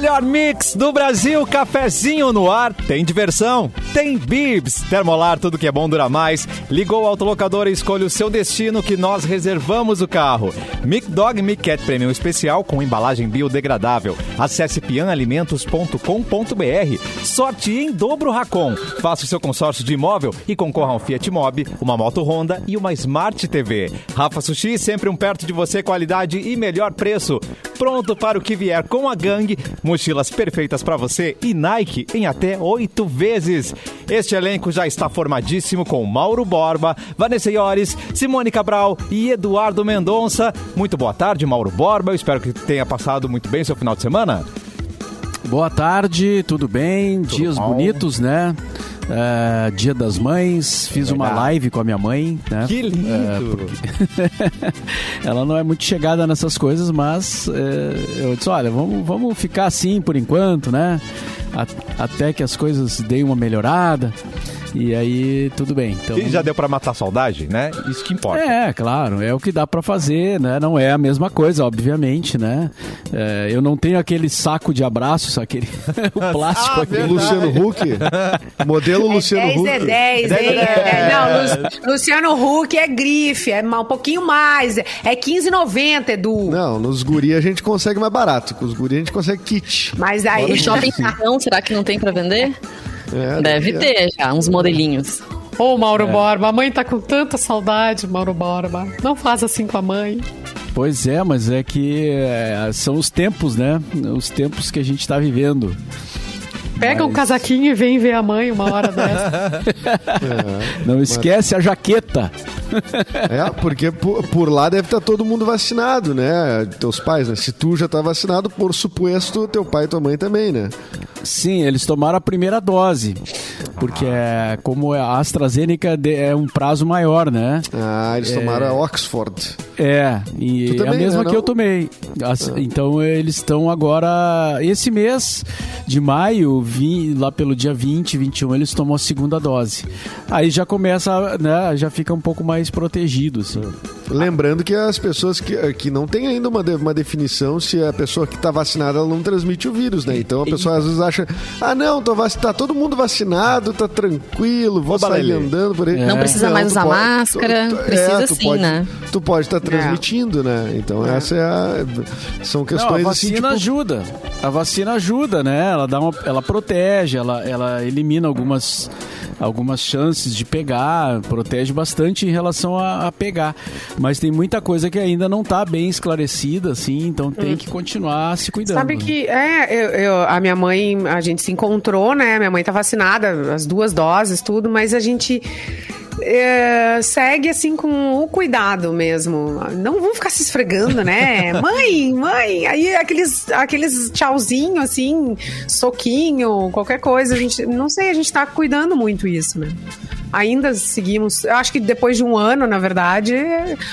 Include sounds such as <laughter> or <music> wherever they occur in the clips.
melhor mix do Brasil, cafezinho no ar. Tem diversão, tem bibs. Termolar, tudo que é bom dura mais. Ligou o autolocador e escolha o seu destino que nós reservamos o carro. Mic Dog Mic Cat Premium Especial com embalagem biodegradável. Acesse pianalimentos.com.br. Sorte em dobro Racon. Faça o seu consórcio de imóvel e concorra a um Fiat Mobi, uma moto Honda e uma Smart TV. Rafa Sushi, sempre um perto de você, qualidade e melhor preço. Pronto para o que vier com a gangue, mochilas perfeitas para você e Nike em até oito vezes. Este elenco já está formadíssimo com Mauro Borba, Vanessa Iores, Simone Cabral e Eduardo Mendonça. Muito boa tarde, Mauro Borba. Eu espero que tenha passado muito bem seu final de semana. Boa tarde, tudo bem? Tudo Dias bom. bonitos, né? É, dia das Mães, fiz uma Legal. live com a minha mãe, né? Que lindo! <laughs> Ela não é muito chegada nessas coisas, mas é, eu disse, olha, vamos, vamos ficar assim por enquanto, né? Até que as coisas deem uma melhorada. E aí, tudo bem. Então, E já deu para matar a saudade, né? Isso que importa. é, claro, é o que dá pra fazer, né? Não é a mesma coisa, obviamente, né? É, eu não tenho aquele saco de abraços, aquele <laughs> o plástico Ah, verdade. Luciano Huck. Modelo Luciano 10 Huck. é 10, Dez hein? é É, não, Lu- Luciano Huck é grife, é um pouquinho mais. É 15,90, Edu. Não, nos guri a gente consegue mais barato. Com os guri a gente consegue kit. Mas aí. shopping carrão, será que não tem pra vender? É, Deve ter já, uns modelinhos. Ô, Mauro Borba, a mãe tá com tanta saudade, Mauro Borba. Não faz assim com a mãe. Pois é, mas é que é, são os tempos, né? Os tempos que a gente tá vivendo. Pega um Mas- casaquinho e vem ver a mãe uma hora dessa. <laughs> Não esquece a jaqueta. É, porque por, por lá deve estar todo mundo vacinado, né? Teus pais, né? Se tu já tá vacinado, por suposto, teu pai e tua mãe também, né? Sim, eles tomaram a primeira dose. Porque é, como a AstraZeneca é um prazo maior, né? Ah, eles tomaram a Oxford. É, e é a também, mesma né, que eu tomei. As- Então eles estão agora. Esse mês de maio, vi- lá pelo dia 20, 21, eles tomam a segunda dose. Aí já começa, né? Já fica um pouco mais protegido, assim. Lembrando que as pessoas que, que não tem ainda uma, uma definição se a pessoa que tá vacinada ela não transmite o vírus, né? Então a pessoa às vezes acha, ah não, tô vac... tá todo mundo vacinado, tá tranquilo, vou Ô, sair andando por aí. Não precisa mais tu usar máscara, precisa tu sim, pode, né? Tu pode estar transmitindo, né? Então essa é a... São Não, a questões assim, vacina tipo... ajuda. A vacina ajuda, né? Ela dá uma, ela protege, ela, ela elimina algumas algumas chances de pegar, protege bastante em relação a, a pegar. Mas tem muita coisa que ainda não está bem esclarecida, assim, então tem que continuar se cuidando. Sabe né? que, é, eu, eu- a minha mãe, a gente se encontrou, né? Minha mãe tá vacinada, as duas doses, tudo, mas a gente é, segue assim com o cuidado mesmo. Não vamos ficar se esfregando, né? <laughs> mãe, mãe, aí aqueles, aqueles tchauzinho, assim, soquinho, qualquer coisa, a gente, não sei, a gente tá cuidando muito isso, né? Ainda seguimos, eu acho que depois de um ano, na verdade,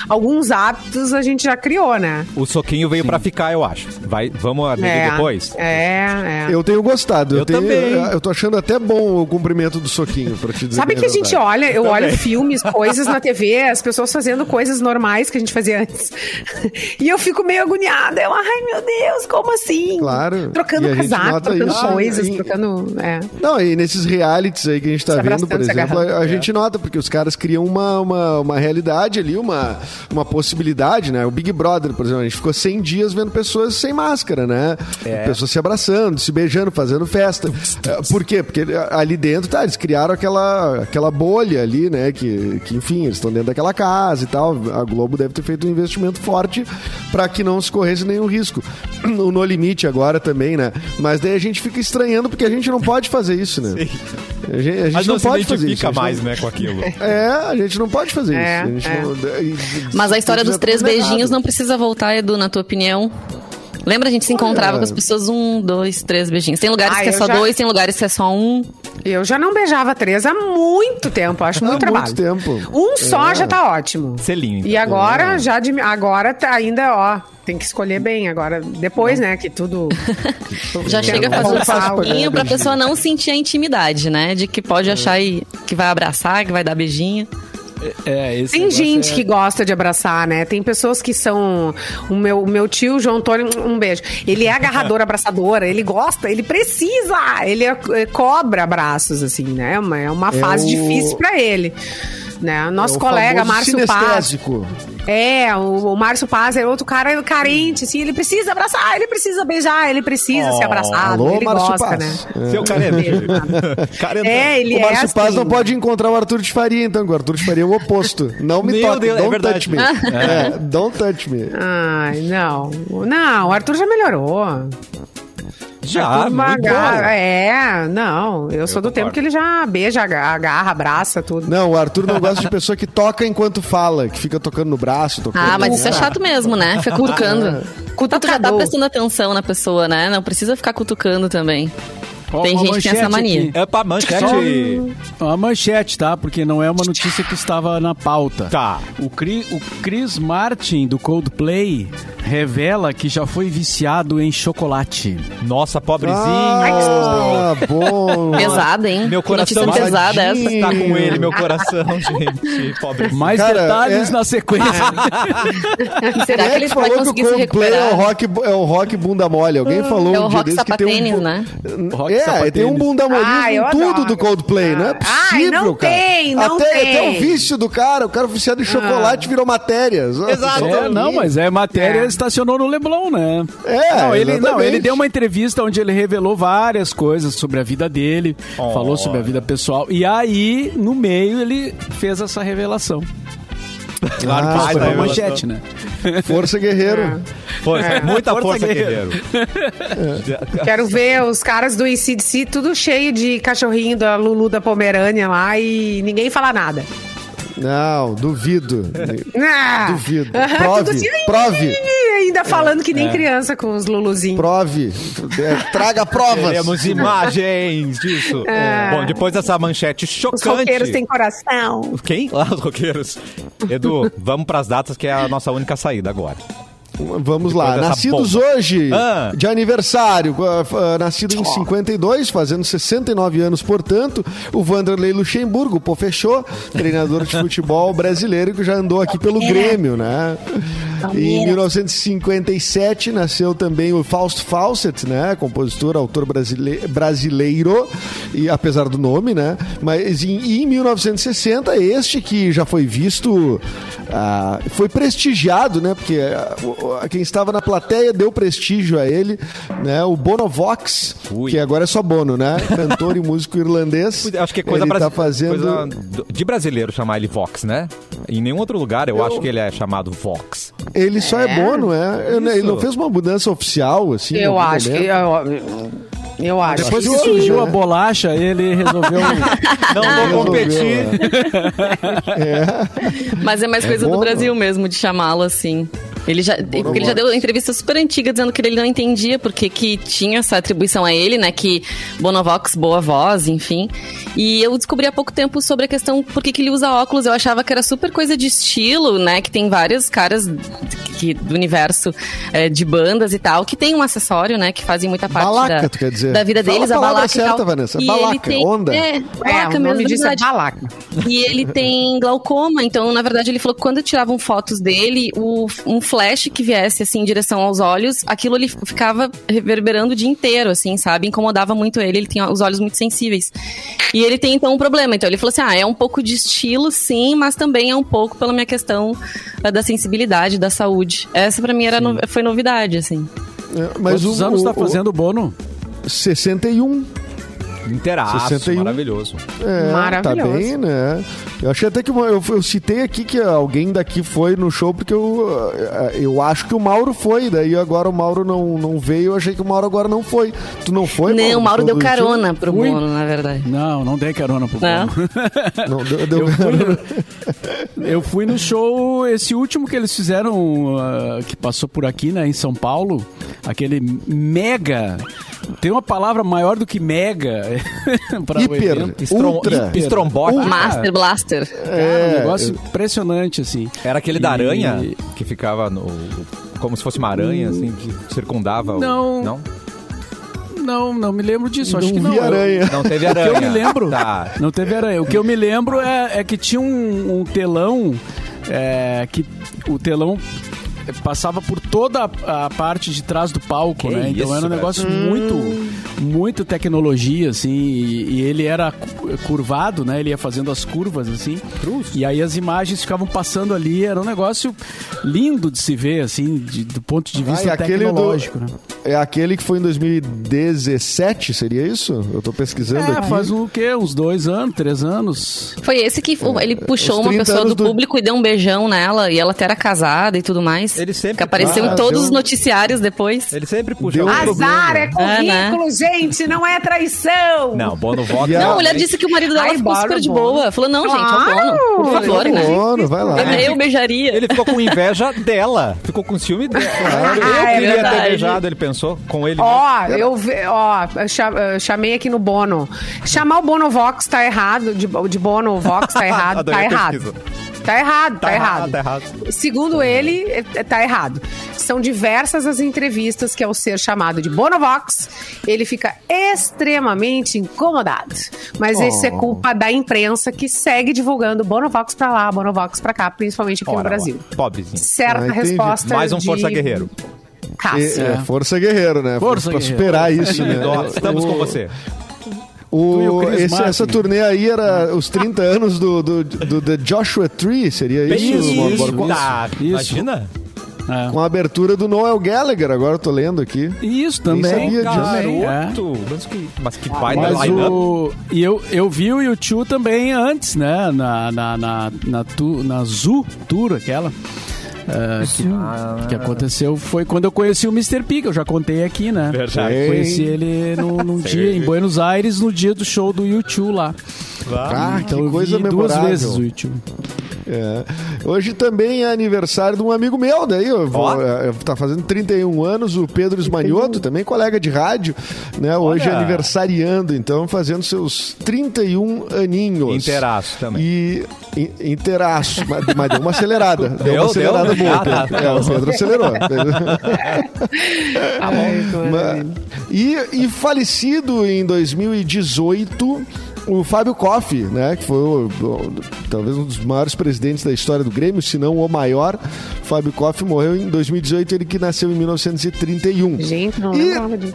alguns hábitos a gente já criou, né? O soquinho veio pra ficar, eu acho. Vai, vamos abrir depois? É, é. Eu tenho gostado. Eu, Eu tenho, também. Eu tô achando até bom o cumprimento do soquinho, pra te dizer Sabe que a gente verdade. olha, eu Também. olho filmes, <laughs> coisas na TV, as pessoas fazendo coisas normais que a gente fazia antes. E eu fico meio agoniada. Eu, ai meu Deus, como assim? Claro. Trocando a gente casaco, trocando isso. coisas, Ah, e- trocando. É. Não, e nesses realities aí que a gente tá Se vendo, por exemplo, a, a gente nota, porque os caras criam uma, uma, uma realidade ali, uma, uma possibilidade, né? O Big Brother, por exemplo, a gente ficou 100 dias vendo pessoas sem máscara, né? Pessoas se abraçando, se beijando, fazendo festa. É, Por quê? Porque ali dentro, tá, eles criaram aquela, aquela bolha ali, né? Que, que enfim, eles estão dentro daquela casa e tal. A Globo deve ter feito um investimento forte para que não se corresse nenhum risco. <clears throat> O No Limite agora também, né? Mas daí a gente fica estranhando porque a gente não pode fazer isso, né? A gente, a gente não, não, pode fazer isso. mais, né, com aquilo. É, a gente não pode fazer É, isso. A gente é. não- Mas a história dos é três beijinhos não precisa voltar, Edu, na tua opinião? Lembra, a gente se encontrava Olha. com as pessoas, um, dois, três beijinhos. Tem lugares Ah, que é eu só já- dois, tem lugares que é só um. Eu já não beijava três há muito tempo, acho muito Há trabalho. muito tempo. Um só É. já tá ótimo. Selinho. então. E agora, já de, agora tá ainda, ó, tem que escolher bem agora. Depois, né, que tudo. <laughs> Já chega fazendo voltar, pouquinho pra pessoa não sentir a intimidade, né? De que pode achar e- que vai abraçar, que vai dar beijinho. É, esse Tem gente é- que gosta de abraçar, né? Tem pessoas que são. O meu, o meu tio, João Antônio, um beijo. Ele é agarrador, <laughs> abraçador, ele gosta, ele precisa, ele é- é- cobra abraços, assim, né? É uma- É uma fase o- difícil pra ele. Né? Nosso É colega Márcio Paz. É, o, o Márcio Paz é outro cara carente, assim, ele precisa abraçar, ele precisa beijar, ele precisa ser abraçado, Alô, ele Márcio gosta, Paz. né? Seu carente. Carentão. É, <laughs> <laughs> ele O Márcio é Paz assim. não pode encontrar o Arthur de Faria, então, o Arthur de Faria é o oposto. Não me toque, Deus, é don't verdade. touch me. <laughs> É, don't touch me. Ai, não. Não, o Arthur já melhorou. Já, agarra-. É, não. Eu, sou do concordo. tempo que ele já beija, aga- agarra, abraça, tudo. Não, o Arthur não gosta de pessoa que toca enquanto fala, que fica tocando no braço. Tocando Ah, mas isso é chato mesmo, né? Fica cutucando. <laughs> Tu tá Cutucador. prestando atenção na pessoa, né? Não precisa ficar cutucando também. Ó, Tem uma gente que tem essa manchete mania. aqui. É pra manchete. Uma manchete, tá? Porque não é uma notícia que estava na pauta. Tá. O, Cri- o Chris Martin, do Coldplay, revela que já foi viciado em chocolate. Nossa, pobrezinho. Ah, bom. Pesada, hein? Meu Que notícia coração pesada essa. Tá com ele, meu coração, <laughs> gente. Pobrezinho. Mais Cara, detalhes é- na sequência. <laughs> Será Quem que é ele que vai falou que o conseguir se Coldplay é o recuperar? rock, é o rock bunda mole? Alguém falou É o um dia desse que tem um... sapatênis, né? Rock é, sapatênis. tem um bunda molinho Ai, eu com tudo adoro. do Coldplay, não é Ai, possível, não cara. tem, não até, tem. Até o vício do cara, o cara viciado em chocolate virou matéria. Exato. É, não, mas é matéria É. estacionou no Leblon, né? É, não, ele, não, ele deu uma entrevista onde ele revelou várias coisas sobre a vida dele, Oh. falou sobre a vida pessoal. E aí, no meio, ele fez essa revelação. Claro Ah, que foi foi uma manchete, né? Força guerreiro. Força, muita Força, força, guerreiro. guerreiro. Quero ver os caras do ICDC tudo cheio de cachorrinho da Lulu da Pomerânia lá e ninguém fala nada. Não, duvido. Ah, Duvido. Prove, assim, prove. Ainda falando que nem criança com os Luluzinhos. Prove. É, traga provas. Queremos imagens disso. Bom, depois dessa manchete Os chocante. roqueiros têm coração. Quem? Ah, os roqueiros. Edu, vamos pras datas que é a nossa única saída agora. Vamos lá. Nascidos bomba. hoje, Ah. de aniversário, ah, ah, nascido em 52, fazendo 69 anos, portanto, o Vanderlei Luxemburgo, pô, fechou, treinador de futebol brasileiro que já andou aqui pelo Grêmio, né? Em 1957 nasceu também o Fausto Fawcett, né? Compositor, autor brasile- brasileiro, e apesar do nome, né? Mas em, em 1960, este que já foi visto, ah, foi prestigiado, né? Porque ah, quem estava na plateia deu prestígio a ele, né? O Bono Vox, Ui. que agora é só Bono, né? Cantor e músico irlandês. Acho que é coisa, ele brasi- tá fazendo... coisa de brasileiro chamar ele Vox, né? Em nenhum outro lugar eu, acho que ele é chamado Vox. Ele só é, é. Eu- Ele Isso. não fez uma mudança oficial, assim. Eu acho que. momento? Eu, eu acho. Depois que que surgiu a bolacha, ele resolveu. <laughs> Não vou competir. Mas é mais coisa bom, do Brasil mesmo, de chamá-lo assim. Ele já, porque ele já deu entrevista super antiga dizendo que ele não entendia porque que tinha essa atribuição a ele, né? Que Bonovox, boa voz, enfim. E eu descobri há pouco tempo sobre a questão por que que ele usa óculos. Eu achava que era super coisa de estilo, né? Que tem vários caras que, do universo é, de bandas e tal, que tem um acessório, né? Que fazem muita parte Balaca, da, tu quer dizer? da vida Fala deles, a a balaca e certa, tal. Vanessa. E Balaca, ele tem, onda. É, É, balaca o nome mesmo, disso é balaca. E ele tem glaucoma, então, na verdade, ele falou que quando tiravam fotos dele, o, um flash que viesse, assim, em direção aos olhos, aquilo ele ficava reverberando o dia inteiro, assim, sabe? Incomodava muito ele, ele tem os olhos muito sensíveis. E ele tem, então, um problema. Então, ele falou assim, ah, é um pouco de estilo, sim, mas também é um pouco pela minha questão eh, da sensibilidade, da saúde. Essa, pra mim, era no- foi novidade, assim. É, Mas Quantos o, anos o- tá fazendo o Bono? o 61. Inteiraço, 61. maravilhoso. É, Maravilhoso. Tá bem, né? Eu achei até que uma- eu, eu citei aqui que alguém daqui foi no show porque eu, eh, eu acho que o Mauro foi. Daí agora o Mauro não, não veio. Eu achei que o Mauro agora não foi. Tu não foi? Não, o Mauro deu carona pro Fui. Bono, na verdade. Não, não dei carona pro Não? Bono. <laughs> Não, deu, deu Eu carona. fui, eu fui no show, esse último que eles fizeram, ah, que passou por aqui, né, em São Paulo, aquele mega. Tem uma palavra maior do que mega <laughs> para o Hiper, evento. Estrom, ultra. Estrombótico. Master Blaster. É, um negócio impressionante, assim. Era aquele da E- aranha que ficava no. Como se fosse uma aranha, assim, que circundava o. Não. Não? não, não me lembro disso. Acho Não que não. vi Eu- aranha. Não teve O que aranha. eu me lembro. Tá. Não teve aranha. O que eu me lembro é, é que tinha um, um telão é, que o telão passava por toda a, a parte de trás do palco, Que né? Então isso, era um negócio muito, muito tecnologia, assim, e, e ele era cu- curvado, né? Ele ia fazendo as curvas, assim. E aí as imagens ficavam passando ali, era um negócio lindo de se ver, assim, de- do ponto de Ah, vista e aquele do- tecnológico, né? É aquele que foi em 2017, seria isso? Eu tô pesquisando É, aqui. faz um, o quê? Uns dois anos, três anos? Foi esse que o- ele puxou uma 30 pessoa do, do- público e deu um beijão nela, e ela até era casada e tudo mais. Ele sempre- Que apareceu Ah, em todos deu- os noticiários depois. Ele sempre puxa. Deu um o- problema. Azar é né? currículo, gente, não é traição. Não, Bono Vox. E a- Não, a mulher disse que o marido dela Ai, ficou super de boa. Falou, não, gente, é o Claro. Bono. Por favor, né? Bono, vai lá. Eu beijaria. Ele ficou com inveja dela. Ficou com ciúme dela. eu Ah, é queria ter verdade. beijado, ele pensou, com ele. Ó, eu, ó, eu cha- eu chamei aqui no Bono. Chamar o Bono Vox tá errado, de, de Bono Vox tá <laughs> errado, tá errado. pesquisa. Tá errado, tá, Tá errado. errado, tá errado. Segundo ele, é- tá errado. São diversas as entrevistas que, ao ser chamado de Bonovox, ele fica extremamente incomodado. Mas isso é culpa da imprensa que segue divulgando Bonovox pra lá, Bonovox pra cá, principalmente aqui no Ora, Brasil. ó, Pobrezinho. Certa Ah, resposta. Mais um de Força Guerreiro. Cássio. É, força guerreiro, né? Força pra guerreiro. superar isso, né? Estamos com você. O, o esse- essa turnê aí era os 30 anos do, do, do The Joshua Tree, seria isso? Isso, isso? Tá, isso. Imagina. É. Com a abertura do Noel Gallagher, agora eu tô lendo aqui. Isso Nem também. sabia disso. é. Mas que, mas que baita Mas line-up. o... E eu, eu vi o YouTube também antes, né? Na, na, na, na, tu, na Zoo Tour, aquela. Eh, que, que aconteceu foi quando eu conheci o Mr. P, que eu já contei aqui, né? Verdade. Eu Conheci ele num, num <laughs> dia em Buenos Aires, no dia do show do YouTube lá. Ah, Então que eu coisa vi duas memorável. vezes o YouTube. É. Hoje também é aniversário de um amigo meu, daí eu vou, é, tá fazendo 31 anos, o Pedro Esmanioto, também colega de rádio, né? Hoje Olha. aniversariando, então fazendo seus 31 aninhos. Inteiraço também. E in- inteiraço, mas, mas deu uma acelerada. <laughs> Deu, Deu, uma acelerada deu? boa. Ah, tá, Pedro. tá É, o. Pedro acelerou. Ai, que Ma- maravilha. E, e falecido em 2018 o Fábio Koff, né, que foi o- o- talvez um dos maiores presidentes da história do Grêmio, se não o maior. Fábio Koff morreu em 2018, ele que nasceu em 1931. Gente, não E- lembrava disso.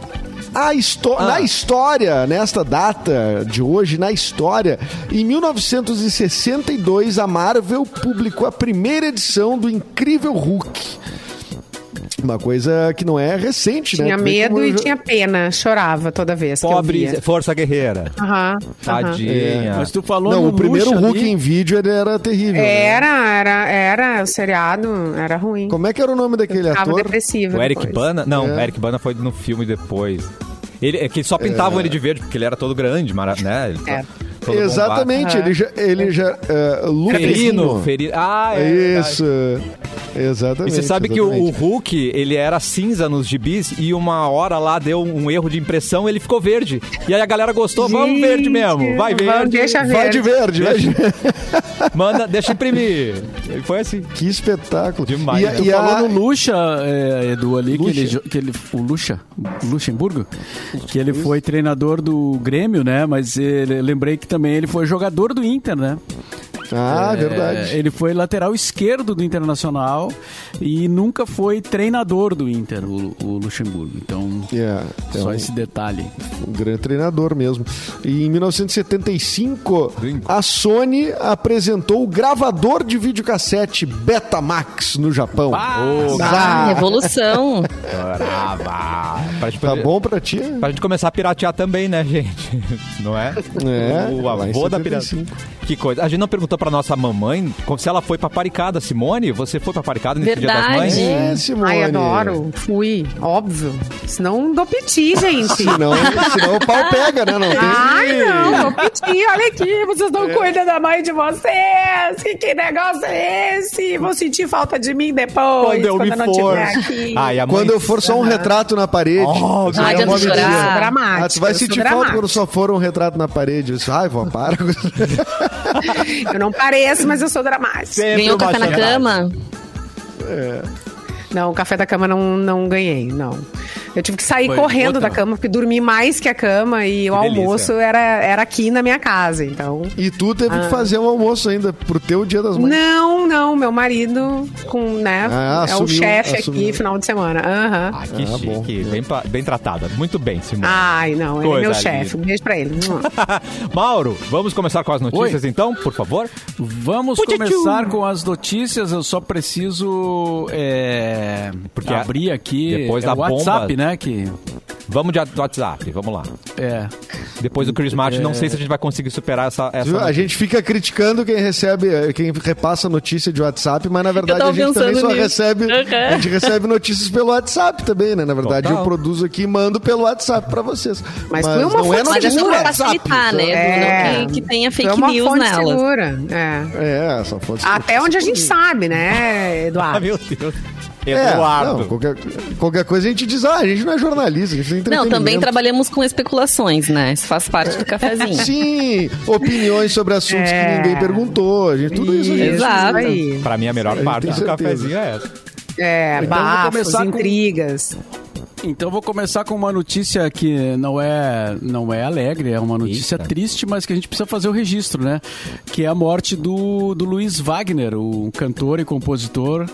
A histó- Na história, nesta data de hoje, na história, em 1962, a Marvel publicou a primeira edição do Incrível Hulk. Uma coisa que não é recente, né? Tinha Tu vê medo como e eu tinha pena, chorava toda vez que eu Pobre, via. Força Guerreira. Aham, aham. Tadinha. Mas tu falou Não, no o primeiro Lucha Hulk ali. em vídeo ele era terrível. né? Era, era, era, o seriado era ruim. Como é que era o nome daquele Ficava ator? depressivo. O Eric depois. Bana? Não, É. o Eric Bana foi no filme depois. Ele, é que só pintavam ele de verde, porque ele era todo grande, mara- né? Ele É. todo Exatamente, ele já. Ele já é. Luferino. Ferino, Ferino. Ah, é. verdade. Exatamente. E você sabe que o, o exatamente. Hulk, ele era cinza nos gibis e uma hora lá deu um erro de impressão ele ficou verde. E aí a galera gostou, vamos Gente, verde mesmo, vai vamos, verde. deixa Vai de verde. verde, vai de... <laughs> Manda, deixa imprimir. Foi assim. Que espetáculo. Demais, E, né? Tu e a- falou no Lucha, é, Edu, ali, que Lucha. ele, jo- que ele. O Lucha, Luxemburgo, que ele foi treinador do Grêmio, né? Mas ele, lembrei que também ele foi jogador do Inter, né? Ah, É, verdade. Ele foi lateral esquerdo do Internacional e nunca foi treinador do Inter, o, o Luxemburgo. Então, Yeah, é só um, esse detalhe. um grande treinador mesmo. E em 1975, Gringo. a Sony apresentou o gravador de videocassete Betamax no Japão. Ô, Ah, revolução. Brava. Pra gente, Tá bom pra ti? pra gente começar a piratear também, né, gente? <laughs> Não é? É, O avô da 75. pirata. Que coisa. A gente não perguntou pra nossa mamãe como- se ela foi paparicada. Simone, você foi paparicada nesse Dia das Verdade. Mães? É, Simone. Ai, adoro. Fui, óbvio. Senão dou piti, gente. <laughs> Senão, senão o pau pega, né? Não tem... Ai, não, dou piti. Olha aqui, vocês não cuidam da mãe de vocês. Que, que negócio é esse? Vão sentir falta de mim depois, Quando eu me não for. estiver aqui. Ai, mãe... Quando eu for só um retrato na parede. Oh, Ai, é uma chorar. sou dramática, Ah, tu vai sou sentir falta quando só for um retrato na parede. Eu disse, ai, vó, para. <laughs> Eu não pareço, mas eu sou dramática. Sempre Ganhou café na cama? Não, o café da cama não, não ganhei, não. Eu tive que sair Foi correndo outra. da cama, porque dormi mais que a cama e o delícia. almoço era, era aqui na minha casa, então... E tu teve Ah. que fazer um almoço ainda pro teu dia das mães. Não, não, meu marido com, né, Ah, é o assumiu- chefe assumiu. aqui final de semana. Aham. Ah, que Ah, bom. chique. Bem, bem tratada. Muito bem, Simone. Ai, não, ele é meu chefe. Um beijo pra ele. <laughs> Mauro, vamos começar com as notícias Oi. então, por favor? Vamos começar com as notícias. Eu só preciso é, Porque abrir aqui depois é da o WhatsApp, bomba- né? Que Vamos de WhatsApp, vamos lá. é. Depois do Chris Martin, não sei se a gente vai conseguir superar essa. essa Viu? A gente fica criticando quem recebe, quem repassa notícia de WhatsApp, mas na verdade tava a gente também pensando só nisso. recebe, Uhum. a gente recebe notícias pelo WhatsApp também, né? Na verdade Total. eu produzo aqui e mando pelo WhatsApp pra vocês. Mas foi uma não é fonte Mas é notícia só do pra WhatsApp. facilitar, né? É. Não que, que tenha É fake uma news fonte nelas. segura. É. É, essa fonte. Até onde a gente sabe, né, Ah, Eduardo? <laughs> meu Deus. É, Eduardo. não, qualquer, qualquer coisa a gente diz, ah, a gente não é jornalista, a gente é Não, também trabalhamos com especulações, né? Isso faz parte do cafezinho. <laughs> Sim, opiniões sobre assuntos É. que ninguém perguntou, a gente, tudo isso a gente... Exato. Pra mim, a melhor parte do certeza. cafezinho é essa. É, Então, bafos, começar com- intrigas. Então vou começar com uma notícia que não é não é alegre, é uma notícia Eita. triste, mas que a gente precisa fazer o registro, né? Que é a morte do, do Luiz Wagner, o cantor e compositor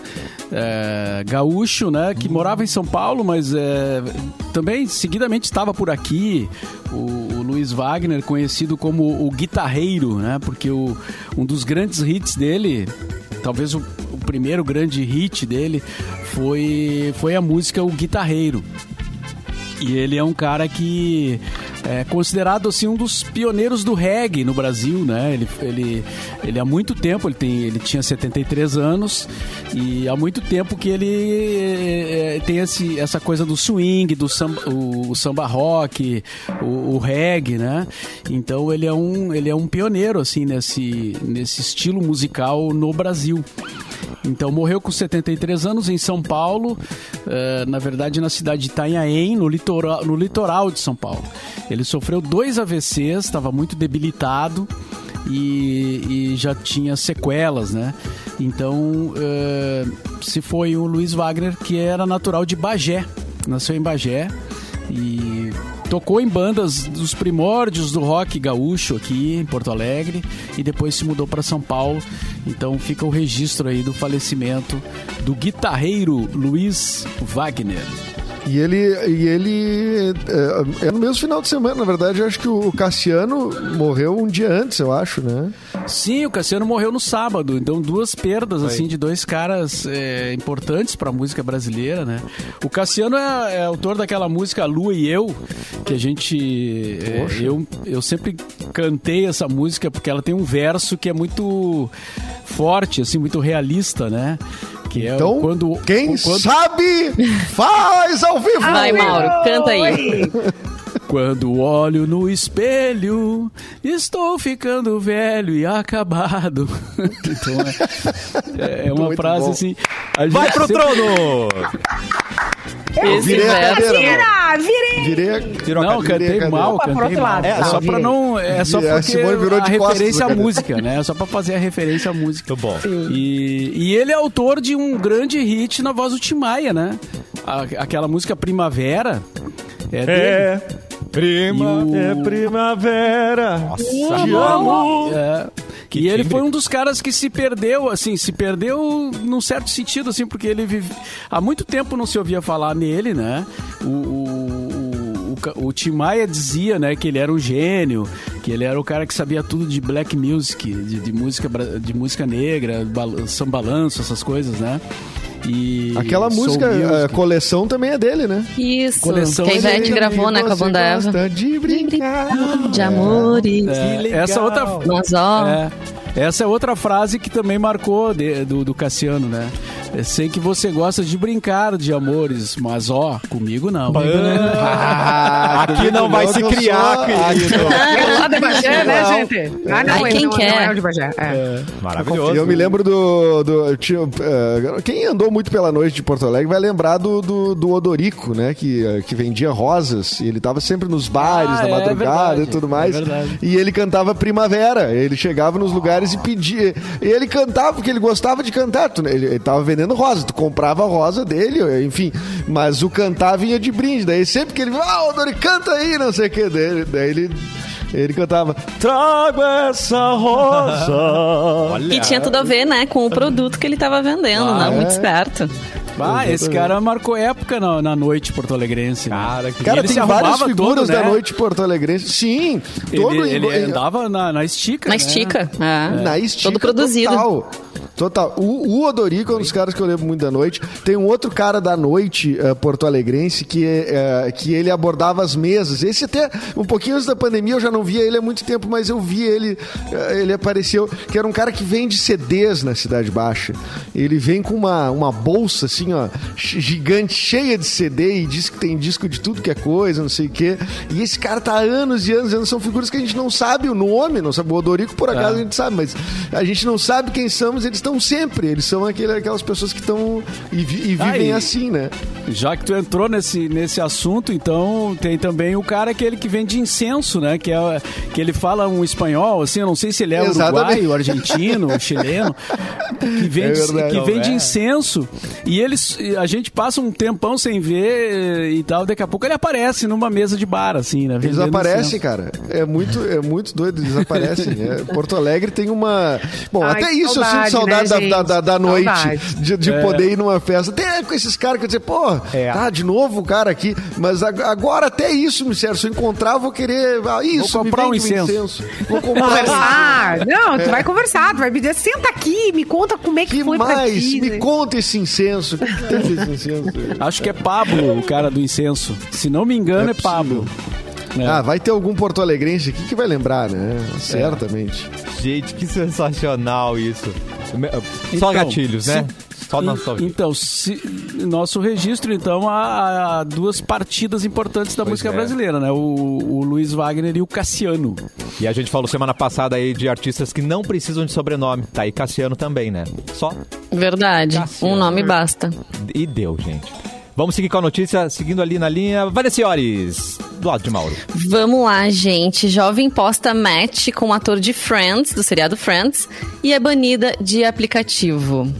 é, gaúcho, né? Que morava em São Paulo, mas é, também seguidamente estava por aqui. O, o Luiz Wagner, conhecido como o guitarreiro, né? Porque o, um dos grandes hits dele talvez o primeiro grande hit dele foi, foi a música O Guitarreiro. E ele é um cara que é considerado assim um dos pioneiros do reggae no Brasil, né? Ele, ele, ele há muito tempo, ele, tem, ele tinha 73 anos e há muito tempo que ele é, tem esse, essa coisa do swing, do samba, o, o samba rock, o, o reggae, né? Então ele é um, ele é um pioneiro assim nesse, nesse estilo musical no Brasil. Então morreu com 73 anos em São Paulo, eh, na verdade na cidade de Itanhaém, no litoral, no litoral de São Paulo. Ele sofreu dois AVCs, estava muito debilitado e, e já tinha sequelas, né? Então eh, se foi o Luiz Wagner, que era natural de Bagé, nasceu em Bagé e tocou em bandas dos primórdios do rock gaúcho aqui em Porto Alegre e depois se mudou para São Paulo. Então fica o registro aí do falecimento do guitarreiro Luiz Wagner. E ele, e ele é, é no mesmo final de semana, na verdade, eu acho que o Cassiano morreu um dia antes, eu acho, né? Sim, o Cassiano morreu no sábado, então duas perdas assim de dois caras é, importantes para a música brasileira, né? O Cassiano é, é autor daquela música Lua e Eu, que a gente é, eu, eu sempre cantei essa música porque ela tem um verso que é muito forte, assim, muito realista, né? Que é Então, quando quem quando, sabe, faz ao vivo! Vai, Mauro, canta aí. Quando olho no espelho, estou ficando velho e acabado. <laughs> então é, é uma Muito frase bom. assim. a gente Vai pro sempre- trono! Esse virei a cadeira. Virei! Virei, Tirou a Não, cadeira. cantei cadê? mal, Opa, pro cantei outro mal. lado. É só pra virei. não. É só A porque virou a de costas referência à cadeira. música, né? É só pra fazer a referência à música. Muito bom. E, e ele é autor de um grande hit na voz do Tim Maia, né? A- aquela música Primavera. É dele. É, prima, o- é primavera. Nossa, Te amo. É. Que e ele foi um dos caras que se perdeu, assim, se perdeu num certo sentido, assim, porque ele vive... há muito tempo não se ouvia falar nele, né? O, o, o, Tim Maia dizia, né, que ele era um gênio, que ele era o cara que sabia tudo de black music, de, de música, de música negra, bal- sambalanço, essas coisas, né? E Aquela soul música, music. a coleção também é dele, né? Isso. Coleção que a Ivete dele, gravou, né, com a banda Eva. De brincar. De amores. É, legal. essa outra Mas ó, É. Essa é outra frase que também marcou de- do, do Cassiano, né? Eu sei que você gosta de brincar de amores, mas ó, comigo não. Ah, Aqui não vai se criar, sou- querido. É lá de Bagé, né, gente? Ah, não, Ai, ele quem não, quer? não é o de Bagé. É. Maravilhoso. Eu me lembro do. do tinha, eh, quem andou muito pela noite de Porto Alegre vai lembrar do, do, do Odorico, né? Que, eh, que vendia rosas. E ele tava sempre nos bares, Ah, na é madrugada verdade, e tudo é mais. verdade. e ele cantava Primavera. Ele chegava nos lugares e pedia. E ele cantava porque ele gostava de cantar. Tu- Ele, ele tava vendendo vendendo rosa. Tu comprava a rosa dele, enfim. Mas o cantar vinha de brinde. Daí sempre que ele ah, o Dori, canta aí, não sei o que. Daí, daí ele. Ele cantava, trago essa rosa. <laughs> E tinha tudo a ver, né, com o produto que ele tava vendendo, Ah, né? é? Muito esperto. Ah, esse cara marcou época na, na noite porto-alegrense. né? Cara, que- Cara, ele tem se várias figuras todo, da né? noite porto-alegrense. Sim, todo Ele, ele andava na, na estica. Na né? estica. é. Na estica Todo produzido. Total. Total. O, o Odorico é um dos caras que eu lembro muito da noite. Tem um outro cara da noite eh, porto-alegrense que, eh, que ele abordava as mesas. Esse até, um pouquinho antes da pandemia, eu já não via ele há muito tempo, mas eu vi ele, eh, ele apareceu, que era um cara que vende CDs na Cidade Baixa. Ele vem com uma, uma bolsa, assim, ó, gigante, cheia de CD e diz que tem disco de tudo que é coisa, não sei o quê. E esse cara tá há anos e anos e anos. São figuras que a gente não sabe o nome, não sabe. O Odorico, por acaso, a gente sabe, mas a gente não sabe quem são, mas eles estão sempre. Eles são aquele, aquelas pessoas que estão e, vi- e Ah, vivem e- assim, né? Já que tu entrou nesse, nesse assunto, então tem também o cara aquele que vende incenso, né? Que, é, que ele fala um espanhol, assim, eu não sei se ele é Exatamente. uruguaio, <laughs> argentino, chileno, que vende, É verdade. que vende É. incenso. E eles, a gente passa um tempão sem ver e tal, daqui a pouco ele aparece numa mesa de bar, assim, né? Eles aparecem, incenso. cara. É muito, é muito doido, eles aparecem. né? <laughs> Porto Alegre tem uma. Bom, Ai, até isso eu sinto saudade, saudade né, da, da, da, da noite. Saudade. De, de poder ir numa festa. Tem com esses caras que eu dizer, pô, É. tá, de novo o cara aqui. Mas ag- agora até isso, me serve. Se eu encontrar, eu vou querer. Ah, isso, Vou me comprar um vende incenso. Vou <laughs> comprar um Conversar. Não, tu vai conversar, tu vai me dizer, senta aqui, me conta como é que, que foi pra mais? ti. Me né? conta esse incenso. O que que tem esse incenso? Acho que é Pablo, o cara do incenso. Se não me engano, É é, Pablo. É. Ah, vai ter algum porto-alegrense aqui que vai lembrar, né? Certamente. Gente, que sensacional isso. Só Então, gatilhos, né? Só En- nostalgia. Então, se- nosso registro, então, há, há duas partidas importantes da Pois música é. brasileira, né? O, o Luiz Wagner e o Cassiano. E a gente falou semana passada aí de artistas que não precisam de sobrenome. Tá aí Cassiano também, né? Só Verdade. Cassiano. Um nome basta. e deu, gente. Vamos seguir com a notícia, seguindo ali na linha. Vanessiores, do lado de Mauro. Vamos lá, gente. Jovem posta match com o ator de Friends, do seriado Friends, e é banida de aplicativo.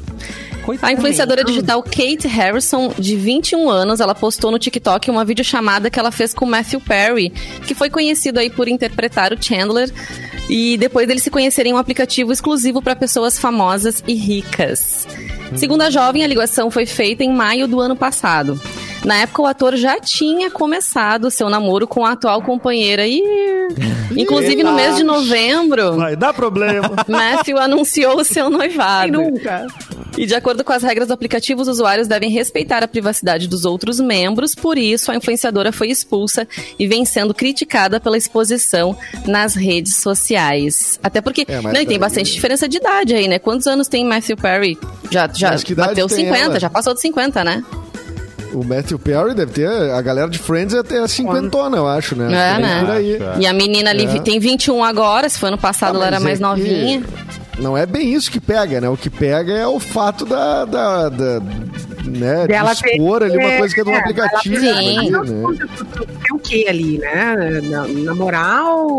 A influenciadora digital Kate Harrison, de 21 anos, ela postou no TikTok uma videochamada que ela fez com Matthew Perry, que foi conhecido aí por interpretar o Chandler, e depois deles se conhecerem em um aplicativo exclusivo para pessoas famosas e ricas. Segundo a jovem, a ligação foi feita em maio do ano passado. Na época, o ator já tinha começado seu namoro com a atual companheira. E, inclusive, no mês de novembro, Vai dar problema. <laughs> Matthew anunciou o seu noivado. nunca? E de acordo com as regras do aplicativo, os usuários devem respeitar a privacidade dos outros membros, por isso a influenciadora foi expulsa e vem sendo criticada pela exposição nas redes sociais. Até porque É, mas né, e tem bastante diferença de idade aí, né? Quantos anos tem Matthew Perry? Já, já bateu tem 50, ela? já passou de 50, né? O Matthew Perry deve ter. A galera de Friends é até cinquentona, eu acho, né? É, Tem né? Por aí. E a menina ali É. tem 21 agora, se foi ano passado Ah, ela era mais é que novinha. Não é bem isso que pega, né? O que pega é o fato da. da, da né, de expor ali uma ter- coisa que é de um é, aplicativo. ela- ali, Sim. né? É o que ali, né? Na- Namorar ou,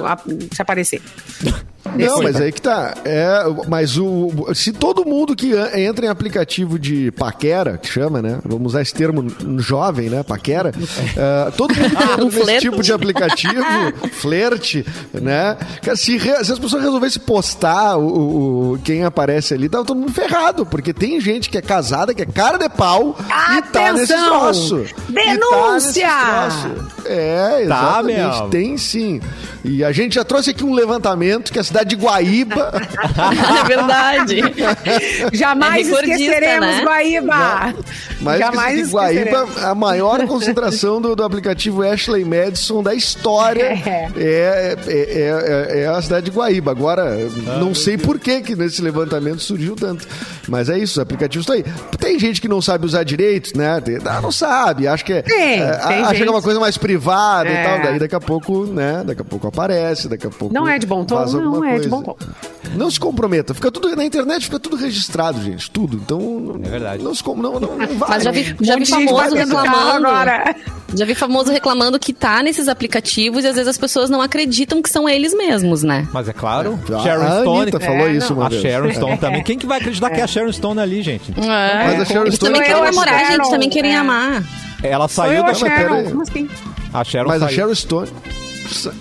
ou a- se aparecer? <laughs> Não, mas aí que tá. É, mas o, se todo mundo que entra em aplicativo de paquera, que chama, né? Vamos usar esse termo jovem, né? Paquera. é, todo mundo que <laughs> entra Um nesse tipo de aplicativo, <laughs> flerte, né? Cara, Se, re- se as pessoas resolvessem postar o, o- quem aparece ali, tava todo mundo ferrado, porque tem gente que é casada, que é cara de pau e tá nesse Atenção! troço. E tá Denúncia! nesse troço. É, exatamente. meu. Tem sim. E a gente já trouxe aqui um levantamento que a cidade de Guaíba <laughs> é verdade. Jamais É esqueceremos né? Guaíba! Mas Jamais que Guaíba, a maior concentração do, do aplicativo Ashley Madison da história <laughs> É. é, é, é, é a cidade de Guaíba. Agora, não sei por que que nesse levantamento surgiu tanto. Mas é isso, os aplicativos estão aí. Tem gente que não sabe usar direito, né? Ah, não sabe, acha que é, Tem, é, tem acha que é uma gente. coisa mais privada e É. tal. Daí daqui a pouco, né? Daqui a pouco aparece, daqui a pouco Não é de bom tom? Não é de coisa. bom tom. Não se comprometa. Fica tudo na internet, fica tudo registrado, gente. Tudo. Então. É verdade. Não se com- não, não, não vai. Mas já vi, já vi famoso reclamando. agora. Já vi famoso reclamando que tá nesses aplicativos e às vezes as pessoas não acreditam que são eles mesmos, né? Mas é claro, A- Sharon a Stone. Anitta falou É, isso uma A vez. Sharon Stone também. Quem que vai acreditar que é a Sharon Stone ali, gente? Mas a Sharon Eles Stone- também querem Eu, namorar, gente, também querem é. amar. Ela saiu da... a Sharon. Como assim? A Sharon Mas a saiu. Sharon Stone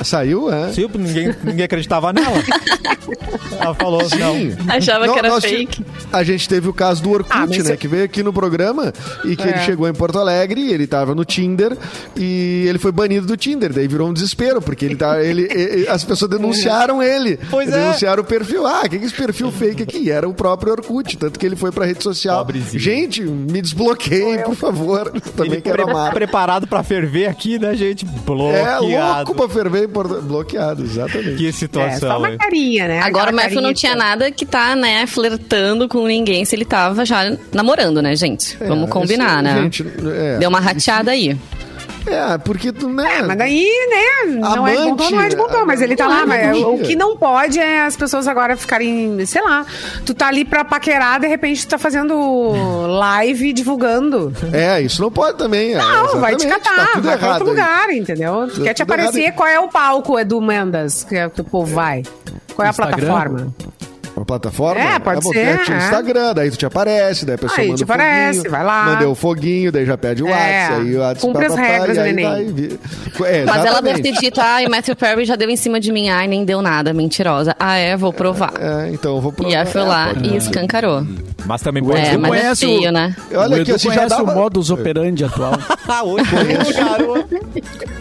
saiu, é? Sim, ninguém, ninguém acreditava nela. <laughs> Ela falou assim, não. Achava Não, que era fake. A gente teve o caso do Orkut, Ah, né? eu- Que veio aqui no programa e que É. ele chegou em Porto Alegre, ele tava no Tinder e ele foi banido do Tinder. Daí virou um desespero, porque ele tá, ele, e- e- as pessoas denunciaram <laughs> ele. Pois é. denunciaram o perfil. Ah, o que que é esse perfil fake aqui? E Era o próprio Orkut, tanto que ele foi pra rede social. Pobrezinho. Gente, me desbloqueiem, por favor. Também Ele quero pre- amar. preparado pra ferver aqui, né, gente? É Bloqueado. louco pra ferver em Porto... Bloqueado, exatamente. Que É, só situação, uma carinha, né? Agora o Aquela Matthew não tinha nada que tá, né, flertando com ninguém se ele tava já namorando, né, gente? É, Vamos combinar, esse- né? Gente, é, Deu uma rateada aí. É, porque tu, né? É, mas daí, né, não é de bom tom, não é de bom tom, mas ele tá lá, mas o que não pode é as pessoas agora ficarem, sei lá, tu tá ali pra paquerar, de repente tu tá fazendo live divulgando. É, isso não pode também. é, Não, vai te exatamente, catar, tá tudo vai pra outro aí. lugar, entendeu? Tu Tá quer te aparecer, errado qual é o palco, Edu Mendas, que, é que o povo vai? Qual é a Instagram? plataforma? Uma plataforma? É, pode bom, ser, o é. Instagram, daí tu te aparece, daí a pessoa Aí manda te o foguinho, aparece, vai lá. Manda o foguinho, daí já pede o É, WhatsApp, aí o WhatsApp cumpre as regras, aí neném. vir. É, Mas ela deve ter dito, ai, Matthew Perry já deu em cima de mim, ai, nem deu nada, mentirosa. Ah, é, vou provar. É, então eu vou provar. E aí foi É, lá pode- e escancarou. Mas também pode É, ser mas é conhece o- feio, né? Olha o aqui, assim, já dava... o modus operandi atual. <laughs> Ah, hoje garoto.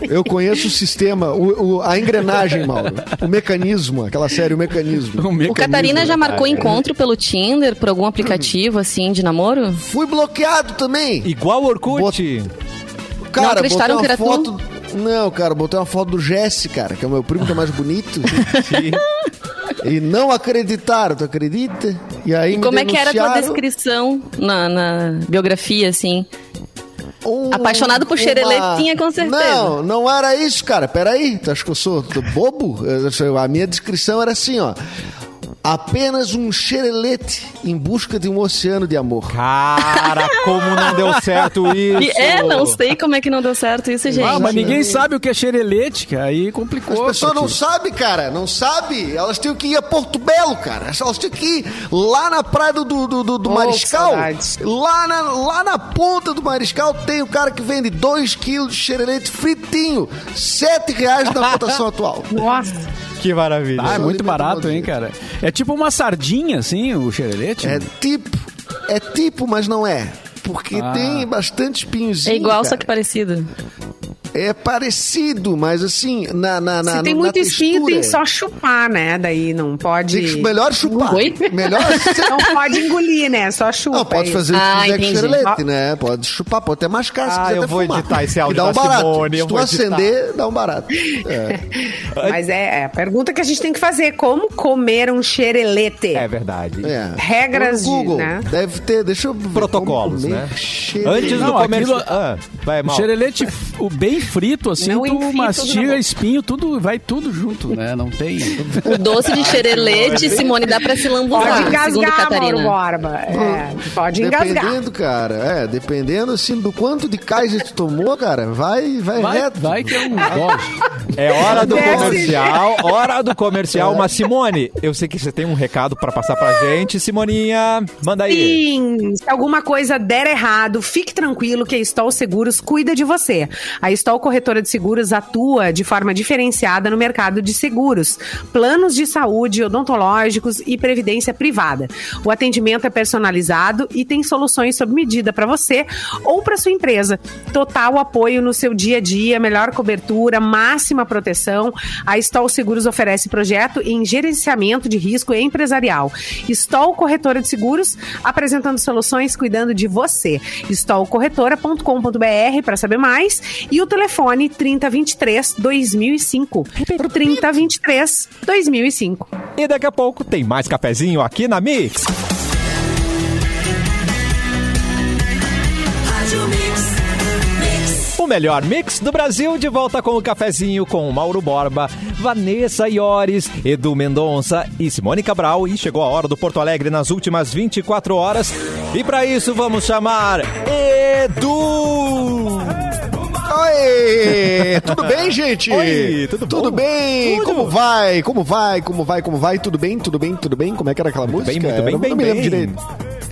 Eu conheço o sistema, o, o- a engrenagem, Mauro. O mecanismo, aquela série, o mecanismo. O Catarina já marcou encontro pelo Tinder, por algum aplicativo, assim, de namoro? Fui bloqueado também. Igual o Orkut. Cara, acreditaram botei que uma era foto... Não, cara, botei uma foto do Jesse, cara, que é o meu primo que é mais bonito. e não acreditaram, tu acredita? E aí me Como é que era a tua descrição na, na biografia, assim? um- Apaixonado por xereletinha, com certeza. Não, não era isso, cara. Peraí, tu acha que eu sou bobo? Eu- A minha descrição era assim, ó. Apenas um xerelete em busca de um oceano de amor. Cara, como não deu certo isso. <laughs> E é, não sei como é que não deu certo isso, gente. Ah, mas ninguém sabe o que é xerelete, cara. Aí As complicou. pessoas pra não sabem, cara, não sabem. Elas tinham que ir a Porto Belo, cara. Elas tinham que ir lá na praia do, do, do, do Oh, Mariscal. Lá na, lá na ponta do Mariscal tem o cara que vende 2 quilos de xerelete fritinho. 7 reais na cotação <laughs> atual. Nossa. Que maravilha. Ah, é muito barato, hein, cara. É tipo uma sardinha, assim, o xerelete. É tipo, é tipo, mas não é. Porque Ah. tem bastante espinhozinho. É igual, cara. só que parecido. É parecido, mas assim, na, na, na Se tem na muito espinho, tem só chupar, né? Daí não pode. Tem que- melhor chupar. Oi? Melhor <laughs> Não pode engolir, né? Só chupa. Não, pode fazer o que Ah, quiser com entendi. xerelete, né? Pode chupar, pode até mascar se Ah, quiser eu até vou fumar. editar esse áudio E dá um barato. Simone, eu se tu acender, dá um barato. É. Mas é, é a pergunta que a gente tem que fazer: como comer um xerelete? É verdade. é. Regras no Google. de, né? Deve ter, deixa eu ver Protocolos, né? xerelete. Antes do Não, comercial. aquilo- Ah, vai, O mal. xerelete, o bem frito, assim, Não tu mastiga espinho, tudo, vai tudo junto, né? Não tem... O doce de xerelete, Simone, dá pra se Pode lambuzar, segundo engasgar, Mauro Catarina. Borba. É, pode engasgar. Dependendo, cara, é, dependendo assim do quanto de Kaiser tu tomou, cara, vai, vai, Vai, reto. vai que é um gosto. É hora do Desce. comercial, hora do comercial. Mas Simone, eu sei que você tem um recado pra passar pra gente. Simoninha, manda aí. Sim, se alguma coisa der errado, fique tranquilo que a Stol Seguros cuida de você. A Stol Corretora de Seguros atua de forma diferenciada no mercado de seguros, planos de saúde, odontológicos e previdência privada. O atendimento é personalizado e tem soluções sob medida para você ou para sua empresa. Total apoio no seu dia a dia, melhor cobertura, máxima proteção. A Stol Seguros oferece projeto em gerenciamento de risco empresarial. Stol Corretora de Seguros, apresentando soluções cuidando de você. stolcorretora.com.br para saber mais e o 3023 2005. 3023 2005. E daqui a pouco tem mais cafezinho aqui na Mix. Rádio Mix. Mix. O melhor mix do Brasil, de volta com o cafezinho com Mauro Borba, Vanessa Iores, Edu Mendonça e Simone Cabral. E chegou a hora do Porto Alegre nas últimas 24 horas. E para isso vamos chamar Edu! Oi! Tudo bem, gente? Oi, tudo bom? Tudo bem? Tudo. Como vai? Como vai? Como vai? Como vai? Tudo bem? Tudo bem? Tudo bem? Como é que era aquela música? bem, muito bem, Eu não, bem, não me lembro bem. direito.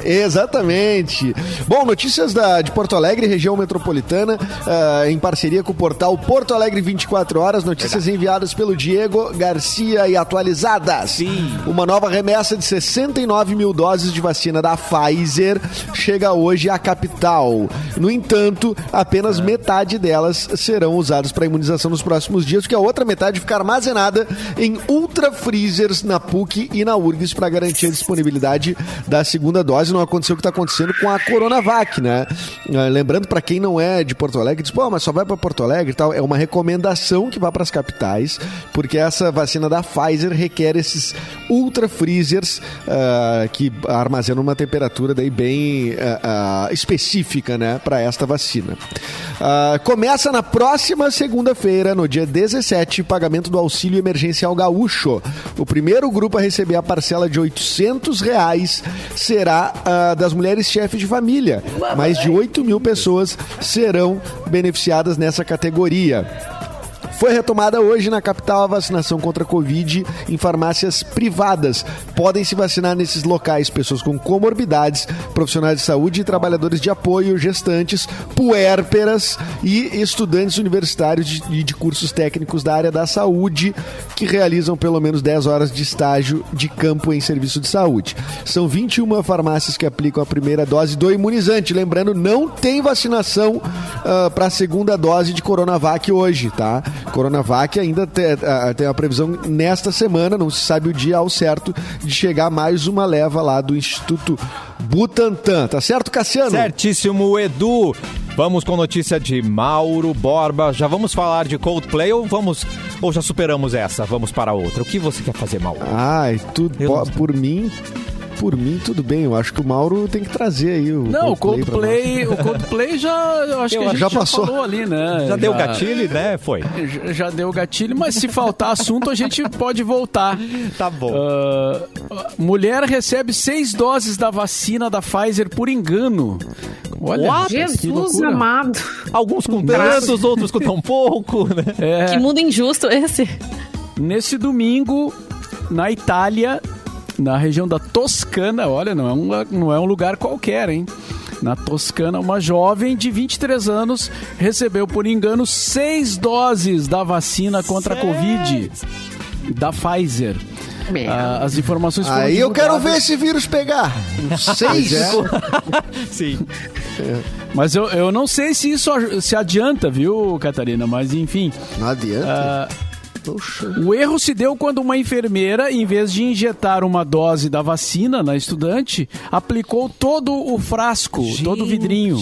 Exatamente. Bom, notícias da, de Porto Alegre, região metropolitana, ah, em parceria com o portal Porto Alegre 24 Horas. Notícias enviadas pelo Diego Garcia e atualizadas. Sim. Uma nova remessa de 69 mil doses de vacina da Pfizer chega hoje à capital. No entanto, apenas metade delas serão usadas para imunização nos próximos dias, porque a outra metade fica armazenada em ultra freezers na PUC e na URGS para garantir a disponibilidade da segunda dose. Não aconteceu o que está acontecendo com a Coronavac, né? Ah, Lembrando para quem não é de Porto Alegre, diz, pô, mas só vai para Porto Alegre e tal. É uma recomendação que vá para as capitais, porque essa vacina da Pfizer requer esses ultra freezers ah, que armazenam uma temperatura daí bem ah, ah, específica, né, para esta vacina. Começa na próxima segunda-feira, no dia 17, o pagamento do auxílio emergencial gaúcho. O primeiro grupo a receber a parcela de 800 reais será ah, das mulheres chefes de família. Mais de 8 mil pessoas serão beneficiadas nessa categoria. Foi retomada hoje na capital a vacinação contra a Covid em farmácias privadas. Podem se vacinar nesses locais pessoas com comorbidades, profissionais de saúde e trabalhadores de apoio, gestantes, puérperas e estudantes universitários de, e de cursos técnicos da área da saúde que realizam pelo menos 10 horas de estágio de campo em serviço de saúde. São 21 farmácias que aplicam a primeira dose do imunizante. Lembrando, não tem vacinação para a segunda dose de Coronavac hoje, tá? Coronavac ainda te- ah, tem a previsão nesta semana, não se sabe o dia ao certo, de chegar mais uma leva lá do Instituto Butantan. Tá certo, Cassiano? Certíssimo, Edu. Vamos com notícia de Mauro Borba. Já vamos falar de Coldplay ou vamos ou já superamos essa? Vamos para outra. O que você quer fazer, Mauro? Ai, tudo por mim. Por mim, tudo bem. Eu acho que o Mauro tem que trazer aí o Não, o Coldplay pra Coldplay, o Coldplay já, eu acho Eu que a gente já já, passou. falou ali, né? Já deu gatilho, né? Foi. Já, já deu gatilho, mas se faltar assunto, a gente pode voltar. <laughs> Tá bom. Ah, mulher recebe seis doses da vacina da Pfizer por engano. Olha, What? Jesus amado. Alguns com tantos, outros com tão pouco, né? É, Que mundo injusto esse. nesse domingo, na Itália, na região da Toscana, olha, não é um, não é um lugar qualquer, hein? Na Toscana, uma jovem de 23 anos recebeu por engano seis doses da vacina contra a Covid da Pfizer. Ah, as informações foram Aí eu quero ver esse vírus pegar. Seis. <laughs> Sim. Mas eu, eu não sei se isso se adianta, viu, Catarina? Mas enfim. Não adianta. ah, Poxa. o erro se deu quando uma enfermeira, em vez de injetar uma dose da vacina na estudante, aplicou todo o frasco, todo o vidrinho.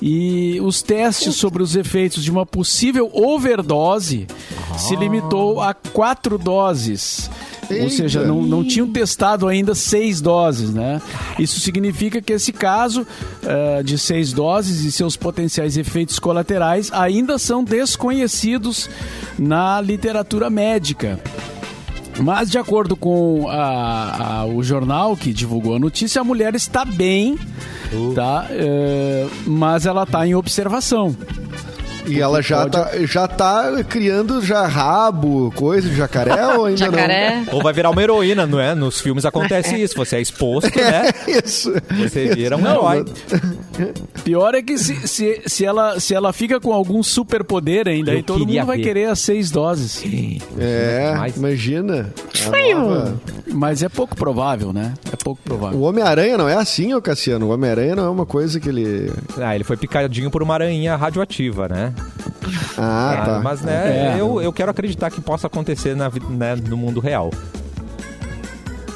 E os testes sobre os efeitos de uma possível overdose se limitou a quatro doses. Ou Eita. seja, não, não tinham testado ainda seis doses, né? Isso significa que esse caso eh, de seis doses e seus potenciais efeitos colaterais ainda são desconhecidos na literatura médica. Mas, de acordo com a- a- o jornal que divulgou a notícia, a mulher está bem, tá? Eh, mas ela está em observação. E ela já pode- tá, já tá criando já rabo, coisa de jacaré ou ainda Jacaré. Ou vai virar uma heroína, não é? Nos filmes acontece isso. Você é exposto, <laughs> né? não? Isso. Você vira um herói. Pior é que se, se, se, ela, se ela fica com algum superpoder ainda, aí todo mundo vai ver. querer as seis doses. É, Mas- imagina. Mas é pouco provável, né? É pouco provável. O Homem-Aranha não é assim, ô Cassiano. O Homem-Aranha não é uma coisa que ele. Ah, ele foi picadinho por uma aranha radioativa, né? Ah, Ah, tá. Mas, né, É. eu, eu quero acreditar que possa acontecer na, né, no mundo real.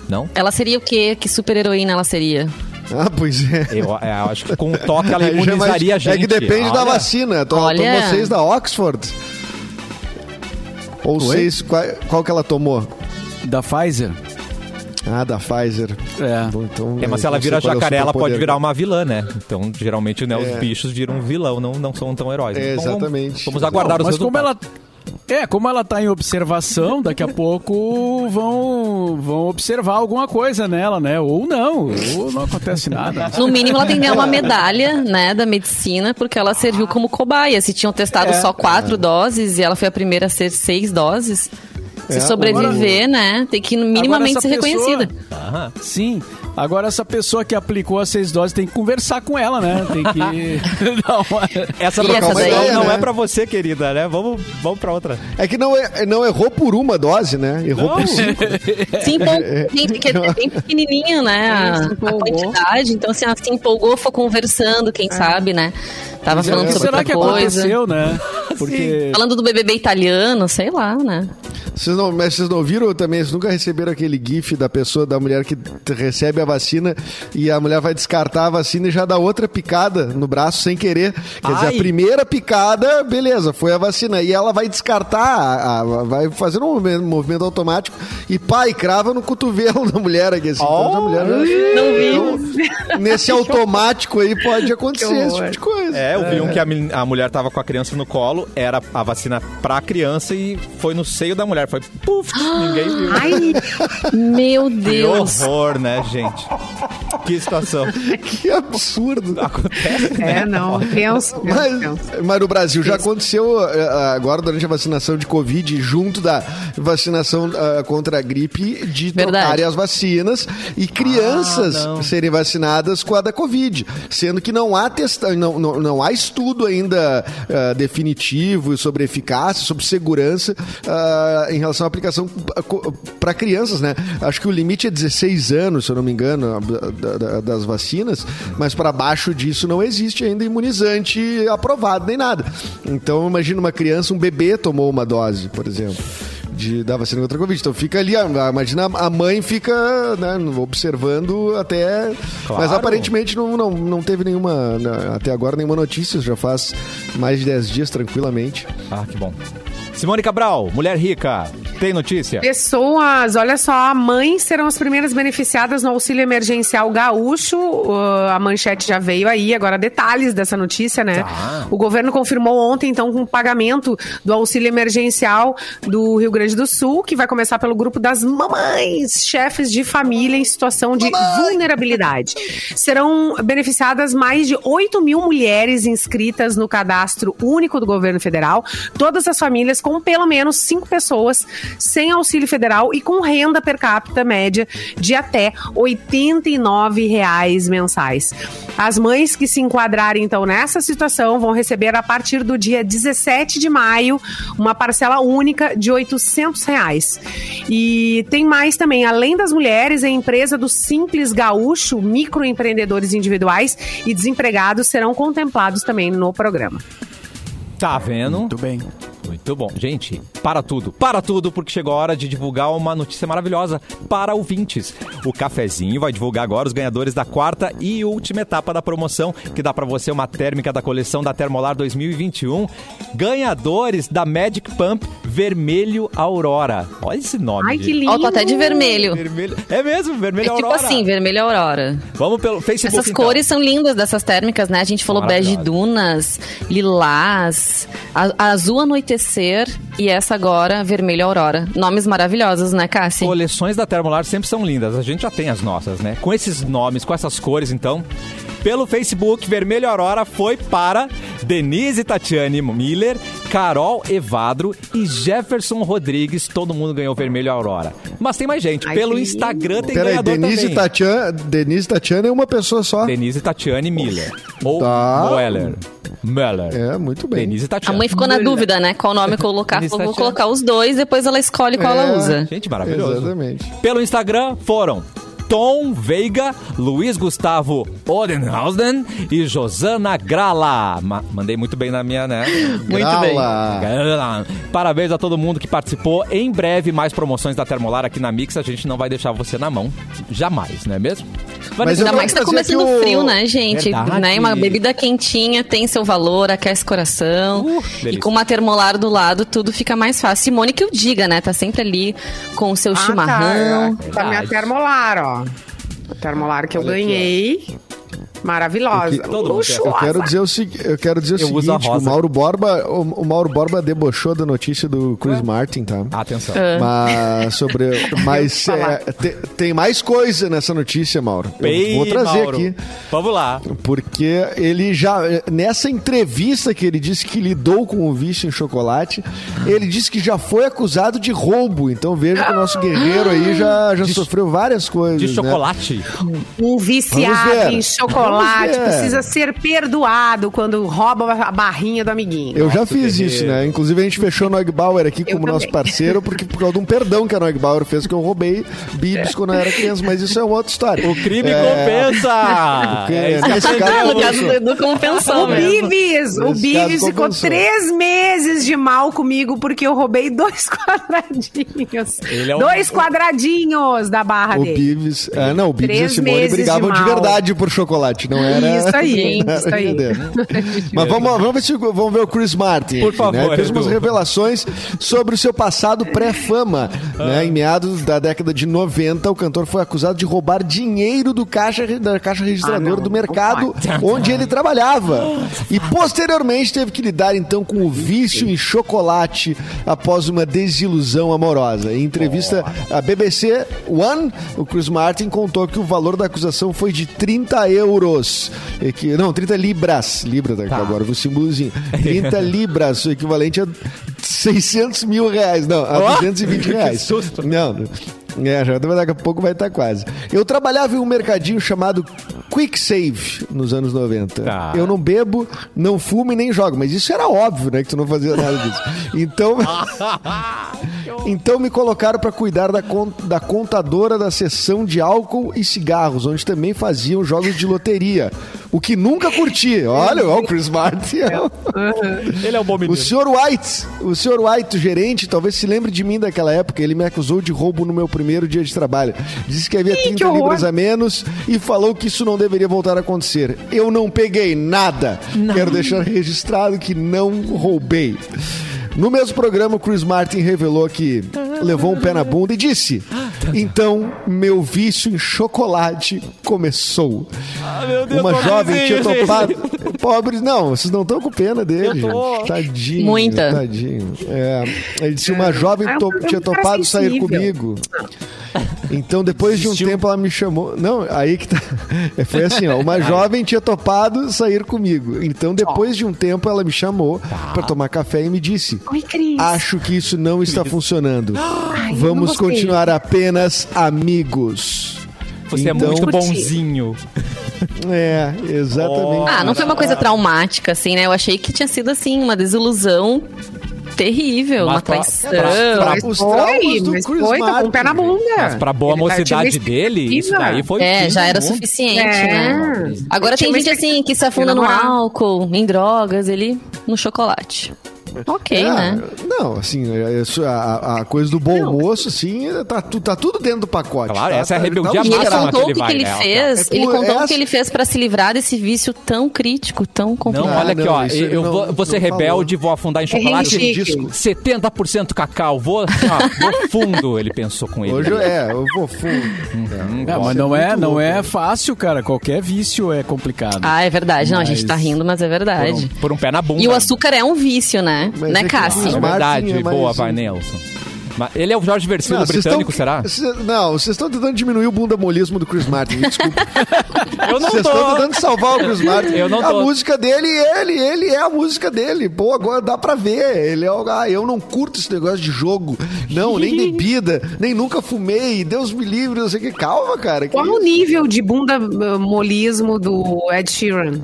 Não? Ela seria o quê? Que super heroína ela seria? Ah, pois é. Eu, é, eu acho que com um toque ela <laughs> imunizaria a gente. É que depende da Olha, vacina. To- Olha. Tomou seis da Oxford? Ou seis. Qual, qual que ela tomou? Da Pfizer? Ah, da Pfizer. É. Bom, então, É, mas se eu ela vira é jacaré, ela pode virar uma vilã, né? Então, geralmente, né, É. os bichos viram um vilão, não, não são tão heróis. É, Então, vamos- exatamente. Vamos, aguardar Não, os mas como ela resultados. é, como ela tá em observação, daqui a <laughs> pouco vão vão observar alguma coisa nela, né? Ou não, ou não acontece nada. No mínimo, ela tem que ganhar uma medalha, né, da medicina, porque ela serviu como cobaia. Se tinham testado É. só quatro doses e ela foi a primeira a ser seis doses, se É, sobreviver, né, tem que minimamente ser pessoa- reconhecida. Sim. Agora essa pessoa que aplicou as seis doses tem que conversar com ela, né? Tem que <laughs> uma... Essa essa daí- ideia não né? é pra você, querida, né? Vamos, vamos pra outra. É que não, é, não errou por uma dose, né? Errou Não. por cinco. <laughs> Gente, que é bem pequenininho, né, a, a quantidade. Então, assim, ela se empolgou, foi conversando, quem sabe, né? Tava falando O que sobre será que outra coisa. aconteceu, né? <laughs> Porque Falando do BBB italiano, sei lá, né? Vocês não, mas vocês não viram também? Vocês nunca receberam aquele gif da pessoa, da mulher que recebe a vacina e a mulher vai descartar a vacina e já dá outra picada no braço sem querer. Quer dizer, Ai. a primeira picada, beleza, foi a vacina. E ela vai descartar, a- a- vai fazer um movimento, movimento automático e pá, e crava no cotovelo <laughs> da mulher aqui. Assim. Então, a mulher já- Não vi. Então, nesse <laughs> automático aí pode acontecer esse tipo de coisa. É, eu vi um que a, a mulher tava com a criança no colo, era a vacina pra criança e foi no seio da mulher. Foi puf, ninguém viu. <gasps> Ai, Meu Que Deus. horror, né, gente? Que situação. Que absurdo. Acontece, né? é, não, penso, penso, Mas, penso. mas no Brasil já aconteceu eh, agora durante a vacinação de Covid, junto da vacinação ah, contra a gripe, de Verdade. trocarem as vacinas e crianças Ah, serem vacinadas com a da Covid. Sendo que não há testa, não, não, não há estudo ainda ah, definitivo sobre eficácia, sobre segurança ah, em relação à aplicação para crianças, né? Acho que o limite é 16 anos, se eu não me engano, da- da- das vacinas, mas para baixo disso não existe ainda imunizante aprovado nem nada. Então imagina uma criança, um bebê tomou uma dose, por exemplo. De, da vacina contra a Covid. Então fica ali, imagina a mãe fica né, observando até. Claro. Mas aparentemente não, não, não teve nenhuma, né, até agora, nenhuma notícia, já faz mais de 10 dias tranquilamente. Ah, que bom. Simone Cabral, mulher rica, tem notícia? Pessoas, olha só, mães serão as primeiras beneficiadas no auxílio emergencial gaúcho. Uh, a manchete já veio aí, agora detalhes dessa notícia, né? Tá. O governo confirmou ontem, então, com o pagamento do auxílio emergencial do Rio Grande do Sul, que vai começar pelo grupo das mamães, chefes de família em situação de vulnerabilidade. Serão beneficiadas mais de 8 mil mulheres inscritas no cadastro único do governo federal, todas as famílias com pelo menos cinco pessoas sem auxílio federal e com renda per capita média de até 89 reais mensais. As mães que se enquadrarem, então, nessa situação vão receber a partir do dia 17 de maio uma parcela única de 800 reais. E tem mais também, além das mulheres, a empresa do Simples Gaúcho, microempreendedores individuais e desempregados serão contemplados também no programa. Tá vendo? Muito bem. Muito bom. Gente, para tudo, para tudo, porque chegou a hora de divulgar uma notícia maravilhosa para ouvintes. O Cafezinho vai divulgar agora os ganhadores da quarta e última etapa da promoção, que dá para você uma térmica da coleção da Termolar 2021. Ganhadores da Magic Pump Vermelho Aurora. Olha esse nome. Ai, que lindo! Ó, tô até de vermelho. Vermelho. É mesmo, vermelho É tipo Aurora. assim, vermelho aurora. Vamos pelo Facebook. Essas então. cores são lindas dessas térmicas, né? A gente falou bege dunas, lilás, azul anoitecer e essa agora, vermelho aurora. Nomes maravilhosos, né, Cassi? Coleções da Termolar sempre são lindas. A gente já tem as nossas, né? Com esses nomes, com essas cores, então. Pelo Facebook, Vermelho Aurora foi para Denise Tatiane Miller, Carol Evadro e Jefferson Rodrigues. Todo mundo ganhou Vermelho Aurora. Mas tem mais gente. Ai, Pelo Instagram tem Peraí, ganhador Denise também. Tatiana, Denise Tatiana é uma pessoa só. Denise Tatiane Miller. Ou Tá. Moeller. Meller. É, muito bem. Denise A Tatiane. mãe ficou na dúvida, né? Qual nome colocar. Denise Falou, vou Tatiana. colocar os dois, depois ela escolhe qual ela É. usa. Gente, maravilhoso. Exatamente. Pelo Instagram foram Tom Veiga, Luiz Gustavo Odenhausen e Josana Grala. Ma- mandei muito bem na minha, né? Muito bem. Grala. Grala. Parabéns a todo mundo que participou. Em breve, mais promoções da Termolar aqui na Mix. A gente não vai deixar você na mão. Jamais, não é mesmo? Mas Ainda mais que tá começando aqui o- frio, né, gente? Verdade. Né? Uma bebida quentinha tem seu valor, aquece o coração. Uh, e com uma termolar do lado, tudo fica mais fácil. Simone que eu diga, né? Tá sempre ali com o seu Ah, chimarrão. Tá, tá minha termolar, ó. Termolar que eu ganhei. Maravilhosa. Eu que- quer. Eu Luxuosa. quero dizer o, eu quero dizer o Eu uso a seguinte, o. Mauro Borba, o, o Mauro Borba debochou da notícia do Chris Martin, tá? Atenção. Mas sobre, <laughs> mas é, te- tem mais coisa nessa notícia, Mauro. Eu Ei, vou trazer Mauro. aqui. Vamos lá. Porque ele já, nessa entrevista que ele disse que lidou com o vício em chocolate, ele disse que já foi acusado de roubo. Então veja que o nosso guerreiro aí já, já De- sofreu várias coisas. De né? chocolate. Um Vamos viciado em chocolate Ver. precisa ser perdoado quando rouba a barrinha do amiguinho. Eu já fiz guerreiro. isso, né? Inclusive a gente fechou o Neugbauer aqui como nosso parceiro, porque por causa de um perdão que a Neugbauer fez, que eu roubei bibs quando eu era criança, mas isso é uma outra história. O crime É, compensa! que- É nesse caso. No caso do Edu compensou O mesmo. Bibis, o Bibis caso, ficou três meses de mal comigo porque eu roubei dois <laughs> quadradinhos. Ele é um- Dois quadradinhos da barra O dele. Bibs. Ah, não, o Bibs e a Simone brigavam de de, verdade por chocolate, não era. Isso aí, <laughs> isso aí. <laughs> Mas vamos, vamos, ver se, vamos ver o Chris Martin. Por aqui, favor, Né? Fez umas revelações sobre o seu passado pré-fama. Né? Em meados da década de 90, o cantor foi acusado de roubar dinheiro do caixa, da caixa registradora Ah, do mercado onde ele trabalhava. E posteriormente teve que lidar então com o vício em chocolate após uma desilusão amorosa. Em entrevista à BBC One, o Chris Martin contou que o valor da acusação foi de 30 euros. E que, não, 30 libras. Libra, tá, agora o símbolozinho. <laughs> 30 libras, o equivalente a 600 mil reais. Não, a Ó, 220 <laughs> que reais. susto. Não, é, já daqui a pouco vai estar quase. Eu trabalhava em um mercadinho chamado Quick Save nos anos 90. Tá. Eu não bebo, não fumo e nem jogo, mas isso era óbvio, né, que tu não fazia nada disso. <laughs> Então, então me colocaram para cuidar da, con- da contadora da seção de álcool e cigarros, onde também faziam jogos de loteria. O que nunca curti. Olha, olha o Chris Martin. <laughs> Ele é um bom menino. O senhor White, o senhor White, o gerente, talvez se lembre de mim daquela época. Ele me acusou de roubo no meu primeiro dia de trabalho. Disse que havia 30 horror. libras a menos e falou que isso não deveria voltar a acontecer. Eu não peguei nada. Quero deixar registrado que não roubei. No mesmo programa, o Chris Martin revelou que levou um pé na bunda e disse: Então, meu vício em chocolate começou. Ah, meu Deus, Uma jovem tinha topado. Pobres, não, vocês não estão com pena dele. Tadinho. Muita. Tadinho. É, ele disse: Uma jovem Ah, to- eu tinha topado sair comigo. <laughs> Então, depois de um tempo, ela me chamou. Não, aí que tá. <laughs> Foi assim, ó. Uma <laughs> jovem tinha topado sair comigo. Então, depois de um tempo, ela me chamou Tá. pra tomar café e me disse: Oi, Cris. Acho que isso não está funcionando. <gasps> Ai, Vamos continuar apenas amigos. Você é Então- muito Curti. bonzinho. É, exatamente. Ah, não foi uma coisa traumática, assim, né? Eu achei que tinha sido, assim, uma desilusão terrível, Mas uma pra- traição. pra- pra- Mas os foi, do mas Chris foi, tá com o pé na bunda. Mas pra boa Ele mocidade dele, isso daí foi. É, já era mundo. suficiente, É. né? Agora tem gente assim que se afunda no álcool, em drogas, ele no chocolate. Ok, É, né? Não, assim, é isso, a, a coisa do bom moço, assim, tá, tu- tá tudo dentro do pacote. Claro, tá? essa é a Tá- rebeldia tá ele máxima que contou o ele que, ele né? fez. É ele contou o que ele fez pra se livrar desse vício tão crítico, tão complicado. Não, olha aqui, não, ó. isso Eu, ele não- vou, vou ser não rebelde, vou afundar em chocolate. chique. 70% cacau. Vou, assim, ó, vou <laughs> fundo, ele pensou com ele. Hoje eu- é, eu vou fundo. Hum, É, mas não é, não é fácil, cara. Qualquer vício é complicado. Ah, é verdade. Não, a gente tá rindo, mas é por, um, verdade. por um pé na bunda. E o açúcar é um vício, né? Mas né, é Cássio? É Martin verdade, é boa, vai, Nelson. Mas ele é o Jorge Versilo Não, britânico, estão- será? cê- não, vocês estão tentando diminuir o bundamolismo do Chris Martin, desculpa. <laughs> Eu não Vocês estão tentando salvar o Chris <laughs> Martin. Eu não A tô. música dele, ele, ele é a música dele. Pô, agora dá pra ver. Ele é o, ah, eu não curto esse negócio de jogo. Não, nem <laughs> bebida, nem nunca fumei. Deus me livre, não sei o que. Calma, cara. que Qual o isso? nível de bunda molismo do Ed Sheeran?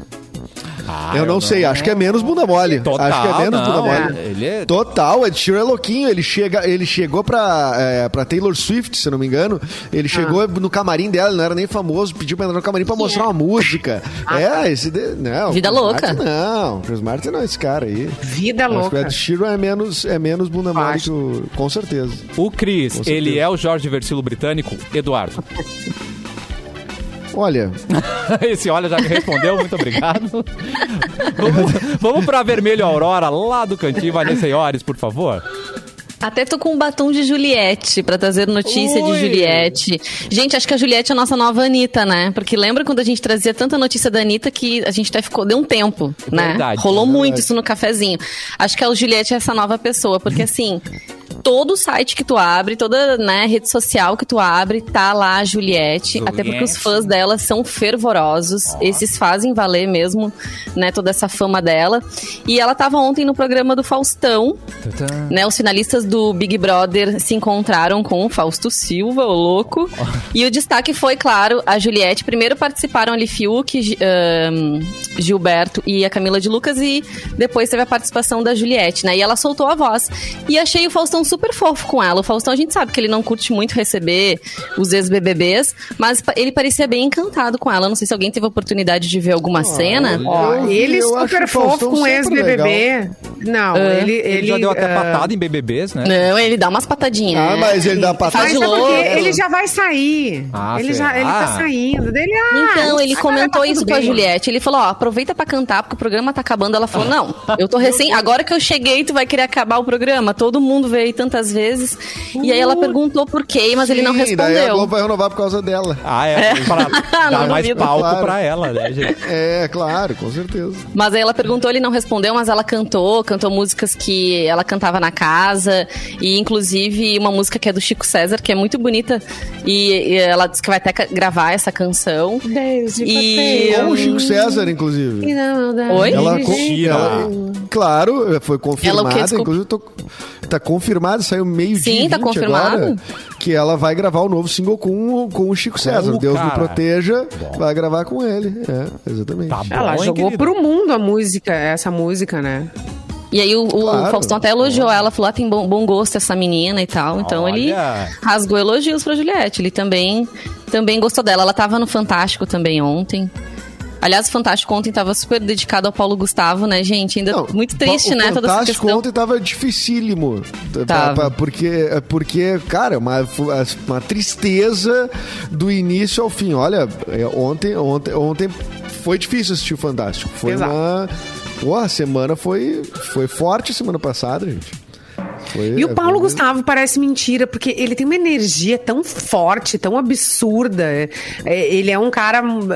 Ah, eu não sei, acho que é menos bunda mole. Total, acho que é menos não, bunda mole. Ele é... Total, Ed Sheeran é louquinho. Ele, chega, ele chegou pra, é, pra Taylor Swift, se eu não me engano. Ele chegou no camarim dela, ele não era nem famoso, pediu pra entrar no camarim pra mostrar uma música. é, esse. De, não, Vida Chris louca. Martin não, Chris Martin não é esse cara aí. Vida Acho que o louca. Ed Sheeran é menos, é menos bunda mole Acho. que o. Com certeza. O certeza. ele é o Jorge Versilo britânico, Eduardo. <laughs> Olha, <laughs> Esse olha já me respondeu, muito obrigado. vamos, vamos pra Vermelho Aurora, lá do cantinho, Vanessa Iores, por favor. Até tô com um batom de Juliette pra trazer notícia Ui. de Juliette. Gente, acho que a Juliette é a nossa nova Anitta, né? Porque lembra quando a gente trazia tanta notícia da Anitta que a gente até ficou, deu um tempo, né? Verdade, Rolou é muito verdade. isso no cafezinho. Acho que a Juliette é essa nova pessoa, porque assim. Todo site que tu abre, toda né, rede social que tu abre, tá lá a Juliette. Até porque os fãs dela são fervorosos. Esses fazem valer mesmo, né, toda essa fama dela. E ela tava ontem no programa do Faustão, né, os finalistas do Big Brother se encontraram com o Fausto Silva, o louco. E o destaque foi, claro, a Juliette. Primeiro participaram ali Fiuk, ahn, Gilberto e a Camila de Lucas. E depois teve a participação da Juliette, né? E ela soltou a voz. E achei o Faustão super fofo com ela. O Faustão, a gente sabe que ele não curte muito receber os ex-BBBs, mas ele parecia bem encantado com ela. Não sei se alguém teve a oportunidade de ver alguma cena. Ó, Eu vi, ele super fofo com ex-BBB. Não, É. ele, Ele, ele. já deu até ah, patada em BBBs, né? Não, ele dá umas patadinhas. ah, mas ele dá patada. Mas de é louco. ele já vai sair. Ah, ele, já, ele tá saindo. Dele, ah, Então, ele comentou tá isso tudo com a bem. Juliette. Ele falou, ó, aproveita pra cantar, porque o programa tá acabando. Ela falou, <laughs> não, eu tô recém... Agora que eu cheguei, tu vai querer acabar o programa. Todo mundo veio tantas vezes. E aí ela perguntou por quê, mas ele não Sim, Daí a respondeu. Globo vai renovar por causa dela. Ah, é, pra <laughs> dar Não mais duvido. palco Claro. pra ela, né, gente? É, claro, com certeza. Mas aí ela perguntou, ele não respondeu, mas ela cantou, cantou músicas que ela cantava na casa, e inclusive uma música que é do Chico César, que é muito bonita, e, e ela disse que vai até gravar essa canção. Desde E- você- Com o Chico César, inclusive. Oi? Ela, ela- claro, foi confirmada. Desculpa. inclusive, tô, tá confirmado, saiu meio-dia. Sim, e tá 20 confirmado. agora, que ela vai gravar o novo single com, o- com o Chico César. o Deus me cara. proteja, vai gravar com ele. É, exatamente. Tá bom, Ela hein, jogou querido? pro mundo a música, essa música, né? E aí o, o Claro. Faustão até elogiou ela, falou, ah, tem bom, bom gosto essa menina e tal. Então ele Olha. rasgou elogios pra Juliette. Ele também, também gostou dela. Ela tava no Fantástico também ontem. Aliás, o Fantástico ontem tava super dedicado ao Paulo Gustavo, né, gente? Ainda Não, muito triste, o né, toda essa Fantástico questão. ontem tava dificílimo. Tava. tá- Porque, porque cara, uma, uma tristeza do início ao fim. Olha, é, ontem, ontem, ontem foi difícil assistir o Fantástico. Foi Exato. uma. Pô, a semana foi, foi forte semana passada, gente. Foi- E o Paulo foi- Gustavo parece mentira, porque ele tem uma energia tão forte, tão absurda. É, é, ele é um cara hum,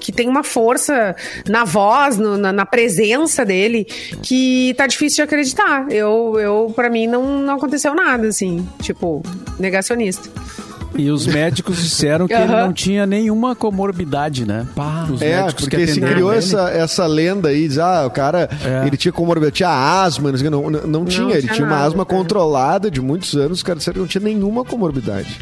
que tem uma força na voz, no- na, na presença dele, que tá difícil de acreditar. Eu, eu para mim, não, não aconteceu nada, assim. Tipo, negacionista. E os médicos disseram que ele Aham. não tinha nenhuma comorbidade, né? Os É, médicos que porque se criou ele. essa, essa lenda aí, diz, ah, o cara, É. ele tinha comorbidade, tinha asma, não, o não, não, não tinha, ele tinha tinha uma nada, asma cara. controlada de muitos anos, os caras disseram que não tinha nenhuma comorbidade.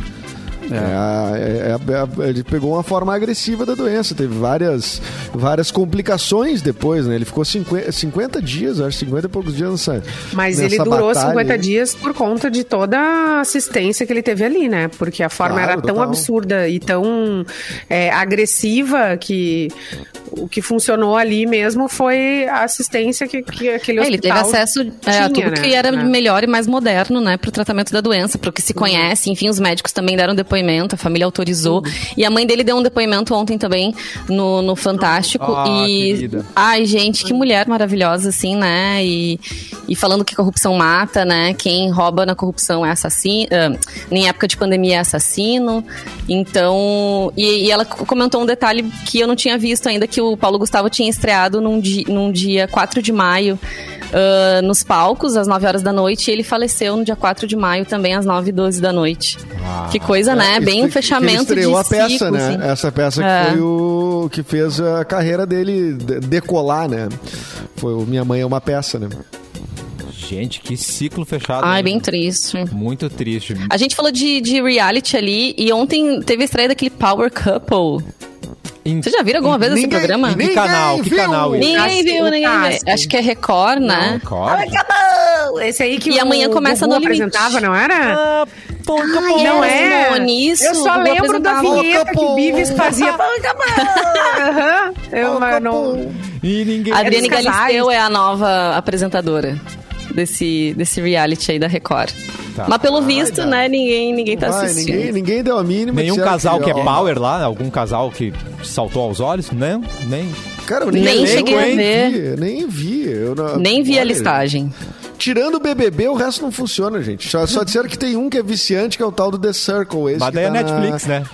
É, é, é, é, ele pegou uma forma agressiva da doença, teve várias, várias complicações depois, né? Ele ficou 50, 50 dias, acho, 50 e poucos dias nessa Mas nessa ele durou batalha 50 aí. dias por conta de toda a assistência que ele teve ali, né? Porque a forma Claro, era tão total. absurda e tão é, agressiva que o que funcionou ali mesmo foi a assistência que, que aquele É, ele teve hospital acesso é, tinha, a tudo né? que era É. melhor e mais moderno, né, pro tratamento da doença, pro que se Uhum. conhece. Enfim, os médicos também deram depoimento, a família autorizou. E a mãe dele deu um depoimento ontem também no, no Fantástico. Ah, e. querida. Ai, gente, que mulher maravilhosa, assim, né? E, e falando que corrupção mata, né? Quem rouba na corrupção é assassino. ah, em época de pandemia é assassino. Então. E, e ela comentou um detalhe que eu não tinha visto ainda, que o Paulo Gustavo tinha estreado num, di, num dia 4 de maio. ah, nos palcos, às 9 horas da noite, e ele faleceu no dia 4 de maio, também às 9 e 12 da noite. que coisa, né? É, Bem um que- fechamento que ele estreou de a peça, ciclo, né? assim. Essa peça que É. foi o que fez a carreira dele de- decolar, né? Foi o Minha Mãe é uma peça, né? Gente, que ciclo fechado. Ai, hein? bem triste. Muito triste. A gente falou de, de reality ali e ontem teve a estreia daquele Power Couple. Em- Vocês já viram alguma vez esse Ninguém- programa? Que canal? Que viu? canal isso? Ninguém viu, ninguém viu. Acho que é Record, né? Record? Esse aí que E o amanhã começa Gugu no limite. apresentava, não era? Ah, pô, Ai, não é? Nisso, eu só lembro da vinheta que o Bives fazia. <laughs> Aham. Eu mas não. E ninguém. A Adriane. Galisteu é a nova apresentadora. Desse, desse reality aí da Record. Tá. Mas pelo visto, né, ninguém, ninguém tá Vai, assistindo. ninguém, ninguém deu a mínima. Nenhum casal que é power lá? Algum casal que saltou aos olhos? Não, nem. Cara, eu nem, Nem cheguei a nem ver. Vi, nem vi. Eu não- Nem vi a listagem. Tirando o BBB, o resto não funciona, gente. Só, só disseram que tem um que é viciante, que é o tal do The Circle. Esse Mas que daí é tá na- Netflix, né?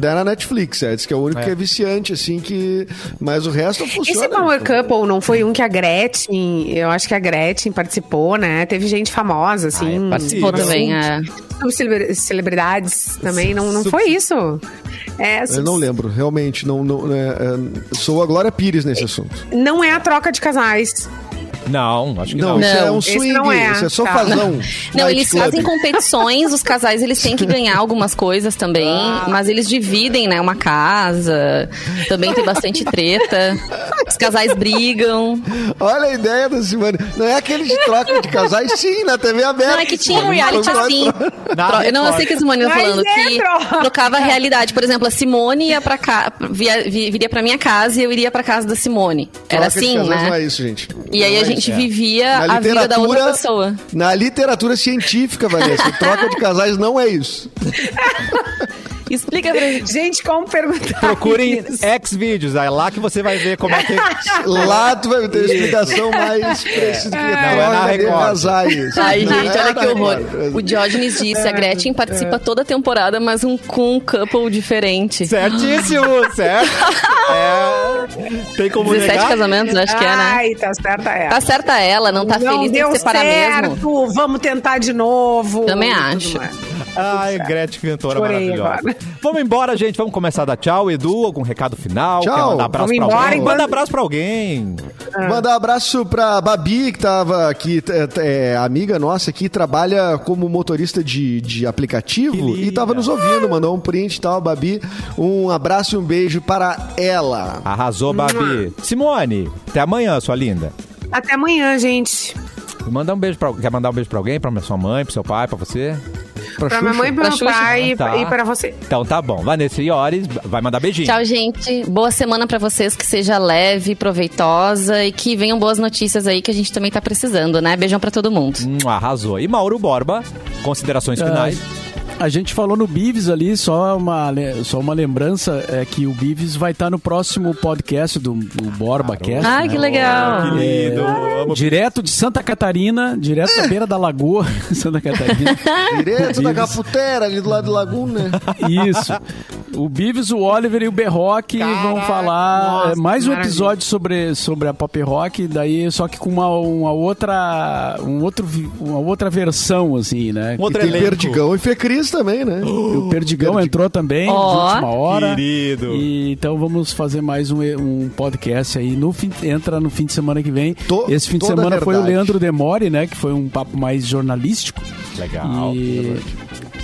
Daí é na Netflix, é. Diz que é o único É. que é viciante, assim, que... Mas o resto funciona. Esse Power Couple não foi um que a Gretchen, eu acho que a Gretchen participou, né? Teve gente famosa, assim. Participou Sim, também, é. Celebridades também, não, não foi isso? É, Eu não lembro, realmente. Não, não, é, é, sou a Glória Pires nesse assunto. não é a troca de casais. Não, acho que Não, não. isso é Não, um swing, não é, isso é só tá. Não, eles club. fazem competições, os casais eles têm que ganhar algumas coisas também, Ah. mas eles dividem, né, uma casa, também tem bastante treta, os casais brigam. <laughs> Olha a ideia da Simone. Não é aquele de troca de casais? Sim, na TV aberta. Não, é que tinha um reality assim. Eu não sei que a Simone tá falando, é que troca. trocava a realidade. Por exemplo, a Simone ia pra cá, via, vi- viria pra minha casa e eu iria pra casa da Simone. Era Troca de assim, casais Não é né? isso, gente. E aí Não a é gente vivia a vida da outra pessoa. Na literatura científica, Vanessa, troca de casais não é isso. <laughs> Explica pra gente. Gente, como perguntar? Procurem isso? X-Vídeos, é lá que você vai ver como é que. <laughs> Lá tu vai ter explicação mais precisa. Não, é na Record. Ai, Não gente, é olha que horror. Record. O Diógenes disse, a Gretchen participa toda a temporada, mas um, com um couple diferente. Certíssimo, <laughs> certo? É. Tem como 17 negar? casamentos, acho que é, né? Ai, tá certa ela. Tá certa ela, não tá não feliz, tem deu que separar certo, mesmo. vamos tentar de novo. Também acho. mais. Ai, Gretchen cantora Chorei maravilhosa. agora. Vamos embora, gente. Vamos começar a dar tchau. Edu, algum recado final? Tchau. Quer mandar abraço Vamos pra embora alguém? enquanto- Manda abraço pra alguém. Mandar um abraço pra Babi, que tava aqui, é, amiga nossa aqui, trabalha como motorista de, de aplicativo Que e tava nos ouvindo, mandou um print e tal. Babi, um abraço e um beijo para ela. Arrasou, Babi. Simone, até amanhã, sua linda. Até amanhã, gente. Manda um beijo pra, quer mandar um beijo pra alguém? Pra sua mãe, pro seu pai, pra você? Pra, Pra minha mãe, Pra meu Xuxa. pai Tá. e pra você. Então tá bom. Vanessa Iores vai mandar beijinho. Tchau, gente. Boa semana pra vocês, que seja leve, proveitosa e que venham boas notícias aí que a gente também tá precisando, né? Beijão pra todo mundo. Hum, arrasou. E Mauro Borba, considerações finais. A gente falou no Bives ali, só uma, só uma lembrança, é que o Bives vai estar no próximo podcast do, do Borba Cast. Ai, né? que legal. Que lindo. Direto de Santa Catarina, direto da beira da lagoa, <laughs> Santa Catarina. Direto da. Caputera, ali do lado do Laguna. Isso. O Bives, o Oliver e o Berroque vão falar nossa, mais um maravilha. episódio sobre, sobre a pop rock, daí só que com uma, uma outra um outro, uma outra versão, assim, né? Um outro Tem elenco. Perdigão e Fê Cris também, né? O Perdigão entrou também, de Ó. última hora. Querido. E, então vamos fazer mais um, um podcast aí. No fim, entra no fim de semana que vem. To- Esse fim de semana foi o. Leandro Demore, né? Que foi um papo mais jornalístico. Legal. E,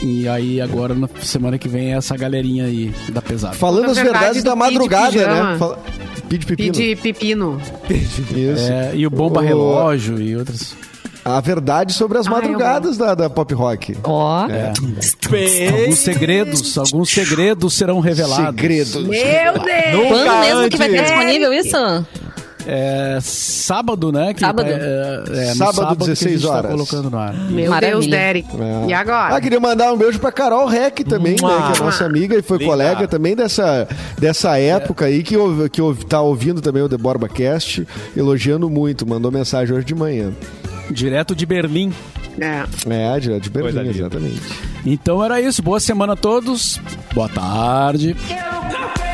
e aí agora na semana que vem é essa galerinha aí da pesada. Falando Na as verdade, verdades da madrugada, né? Fala... Pide pepino. Pedir pepino. Isso. É, e o Bomba O- Relógio e outras. A verdade sobre as Ai, madrugadas da, da pop rock. Ó. É. Alguns segredos, alguns segredos serão revelados. Segredos. Meu Deus! Quando mesmo que vai antes. disponível isso? É sábado, né? que Sábado. tá- é, é, Sábado, que a 16 gente tá horas. colocando no ar. Meu Maravilha. Deus, Derek. É. E agora? Ah, queria mandar um beijo pra Carol Reck também, Mua. né? Que é nossa amiga e foi Linda. colega também dessa, dessa época aí, que, ouve- que ouve- tá ouvindo também o The Borba Cast, elogiando muito. Mandou mensagem hoje de manhã. Direto de Berlim. É. É, direto de Berlim, exatamente. Então era isso. Boa semana a todos. Boa tarde. Quero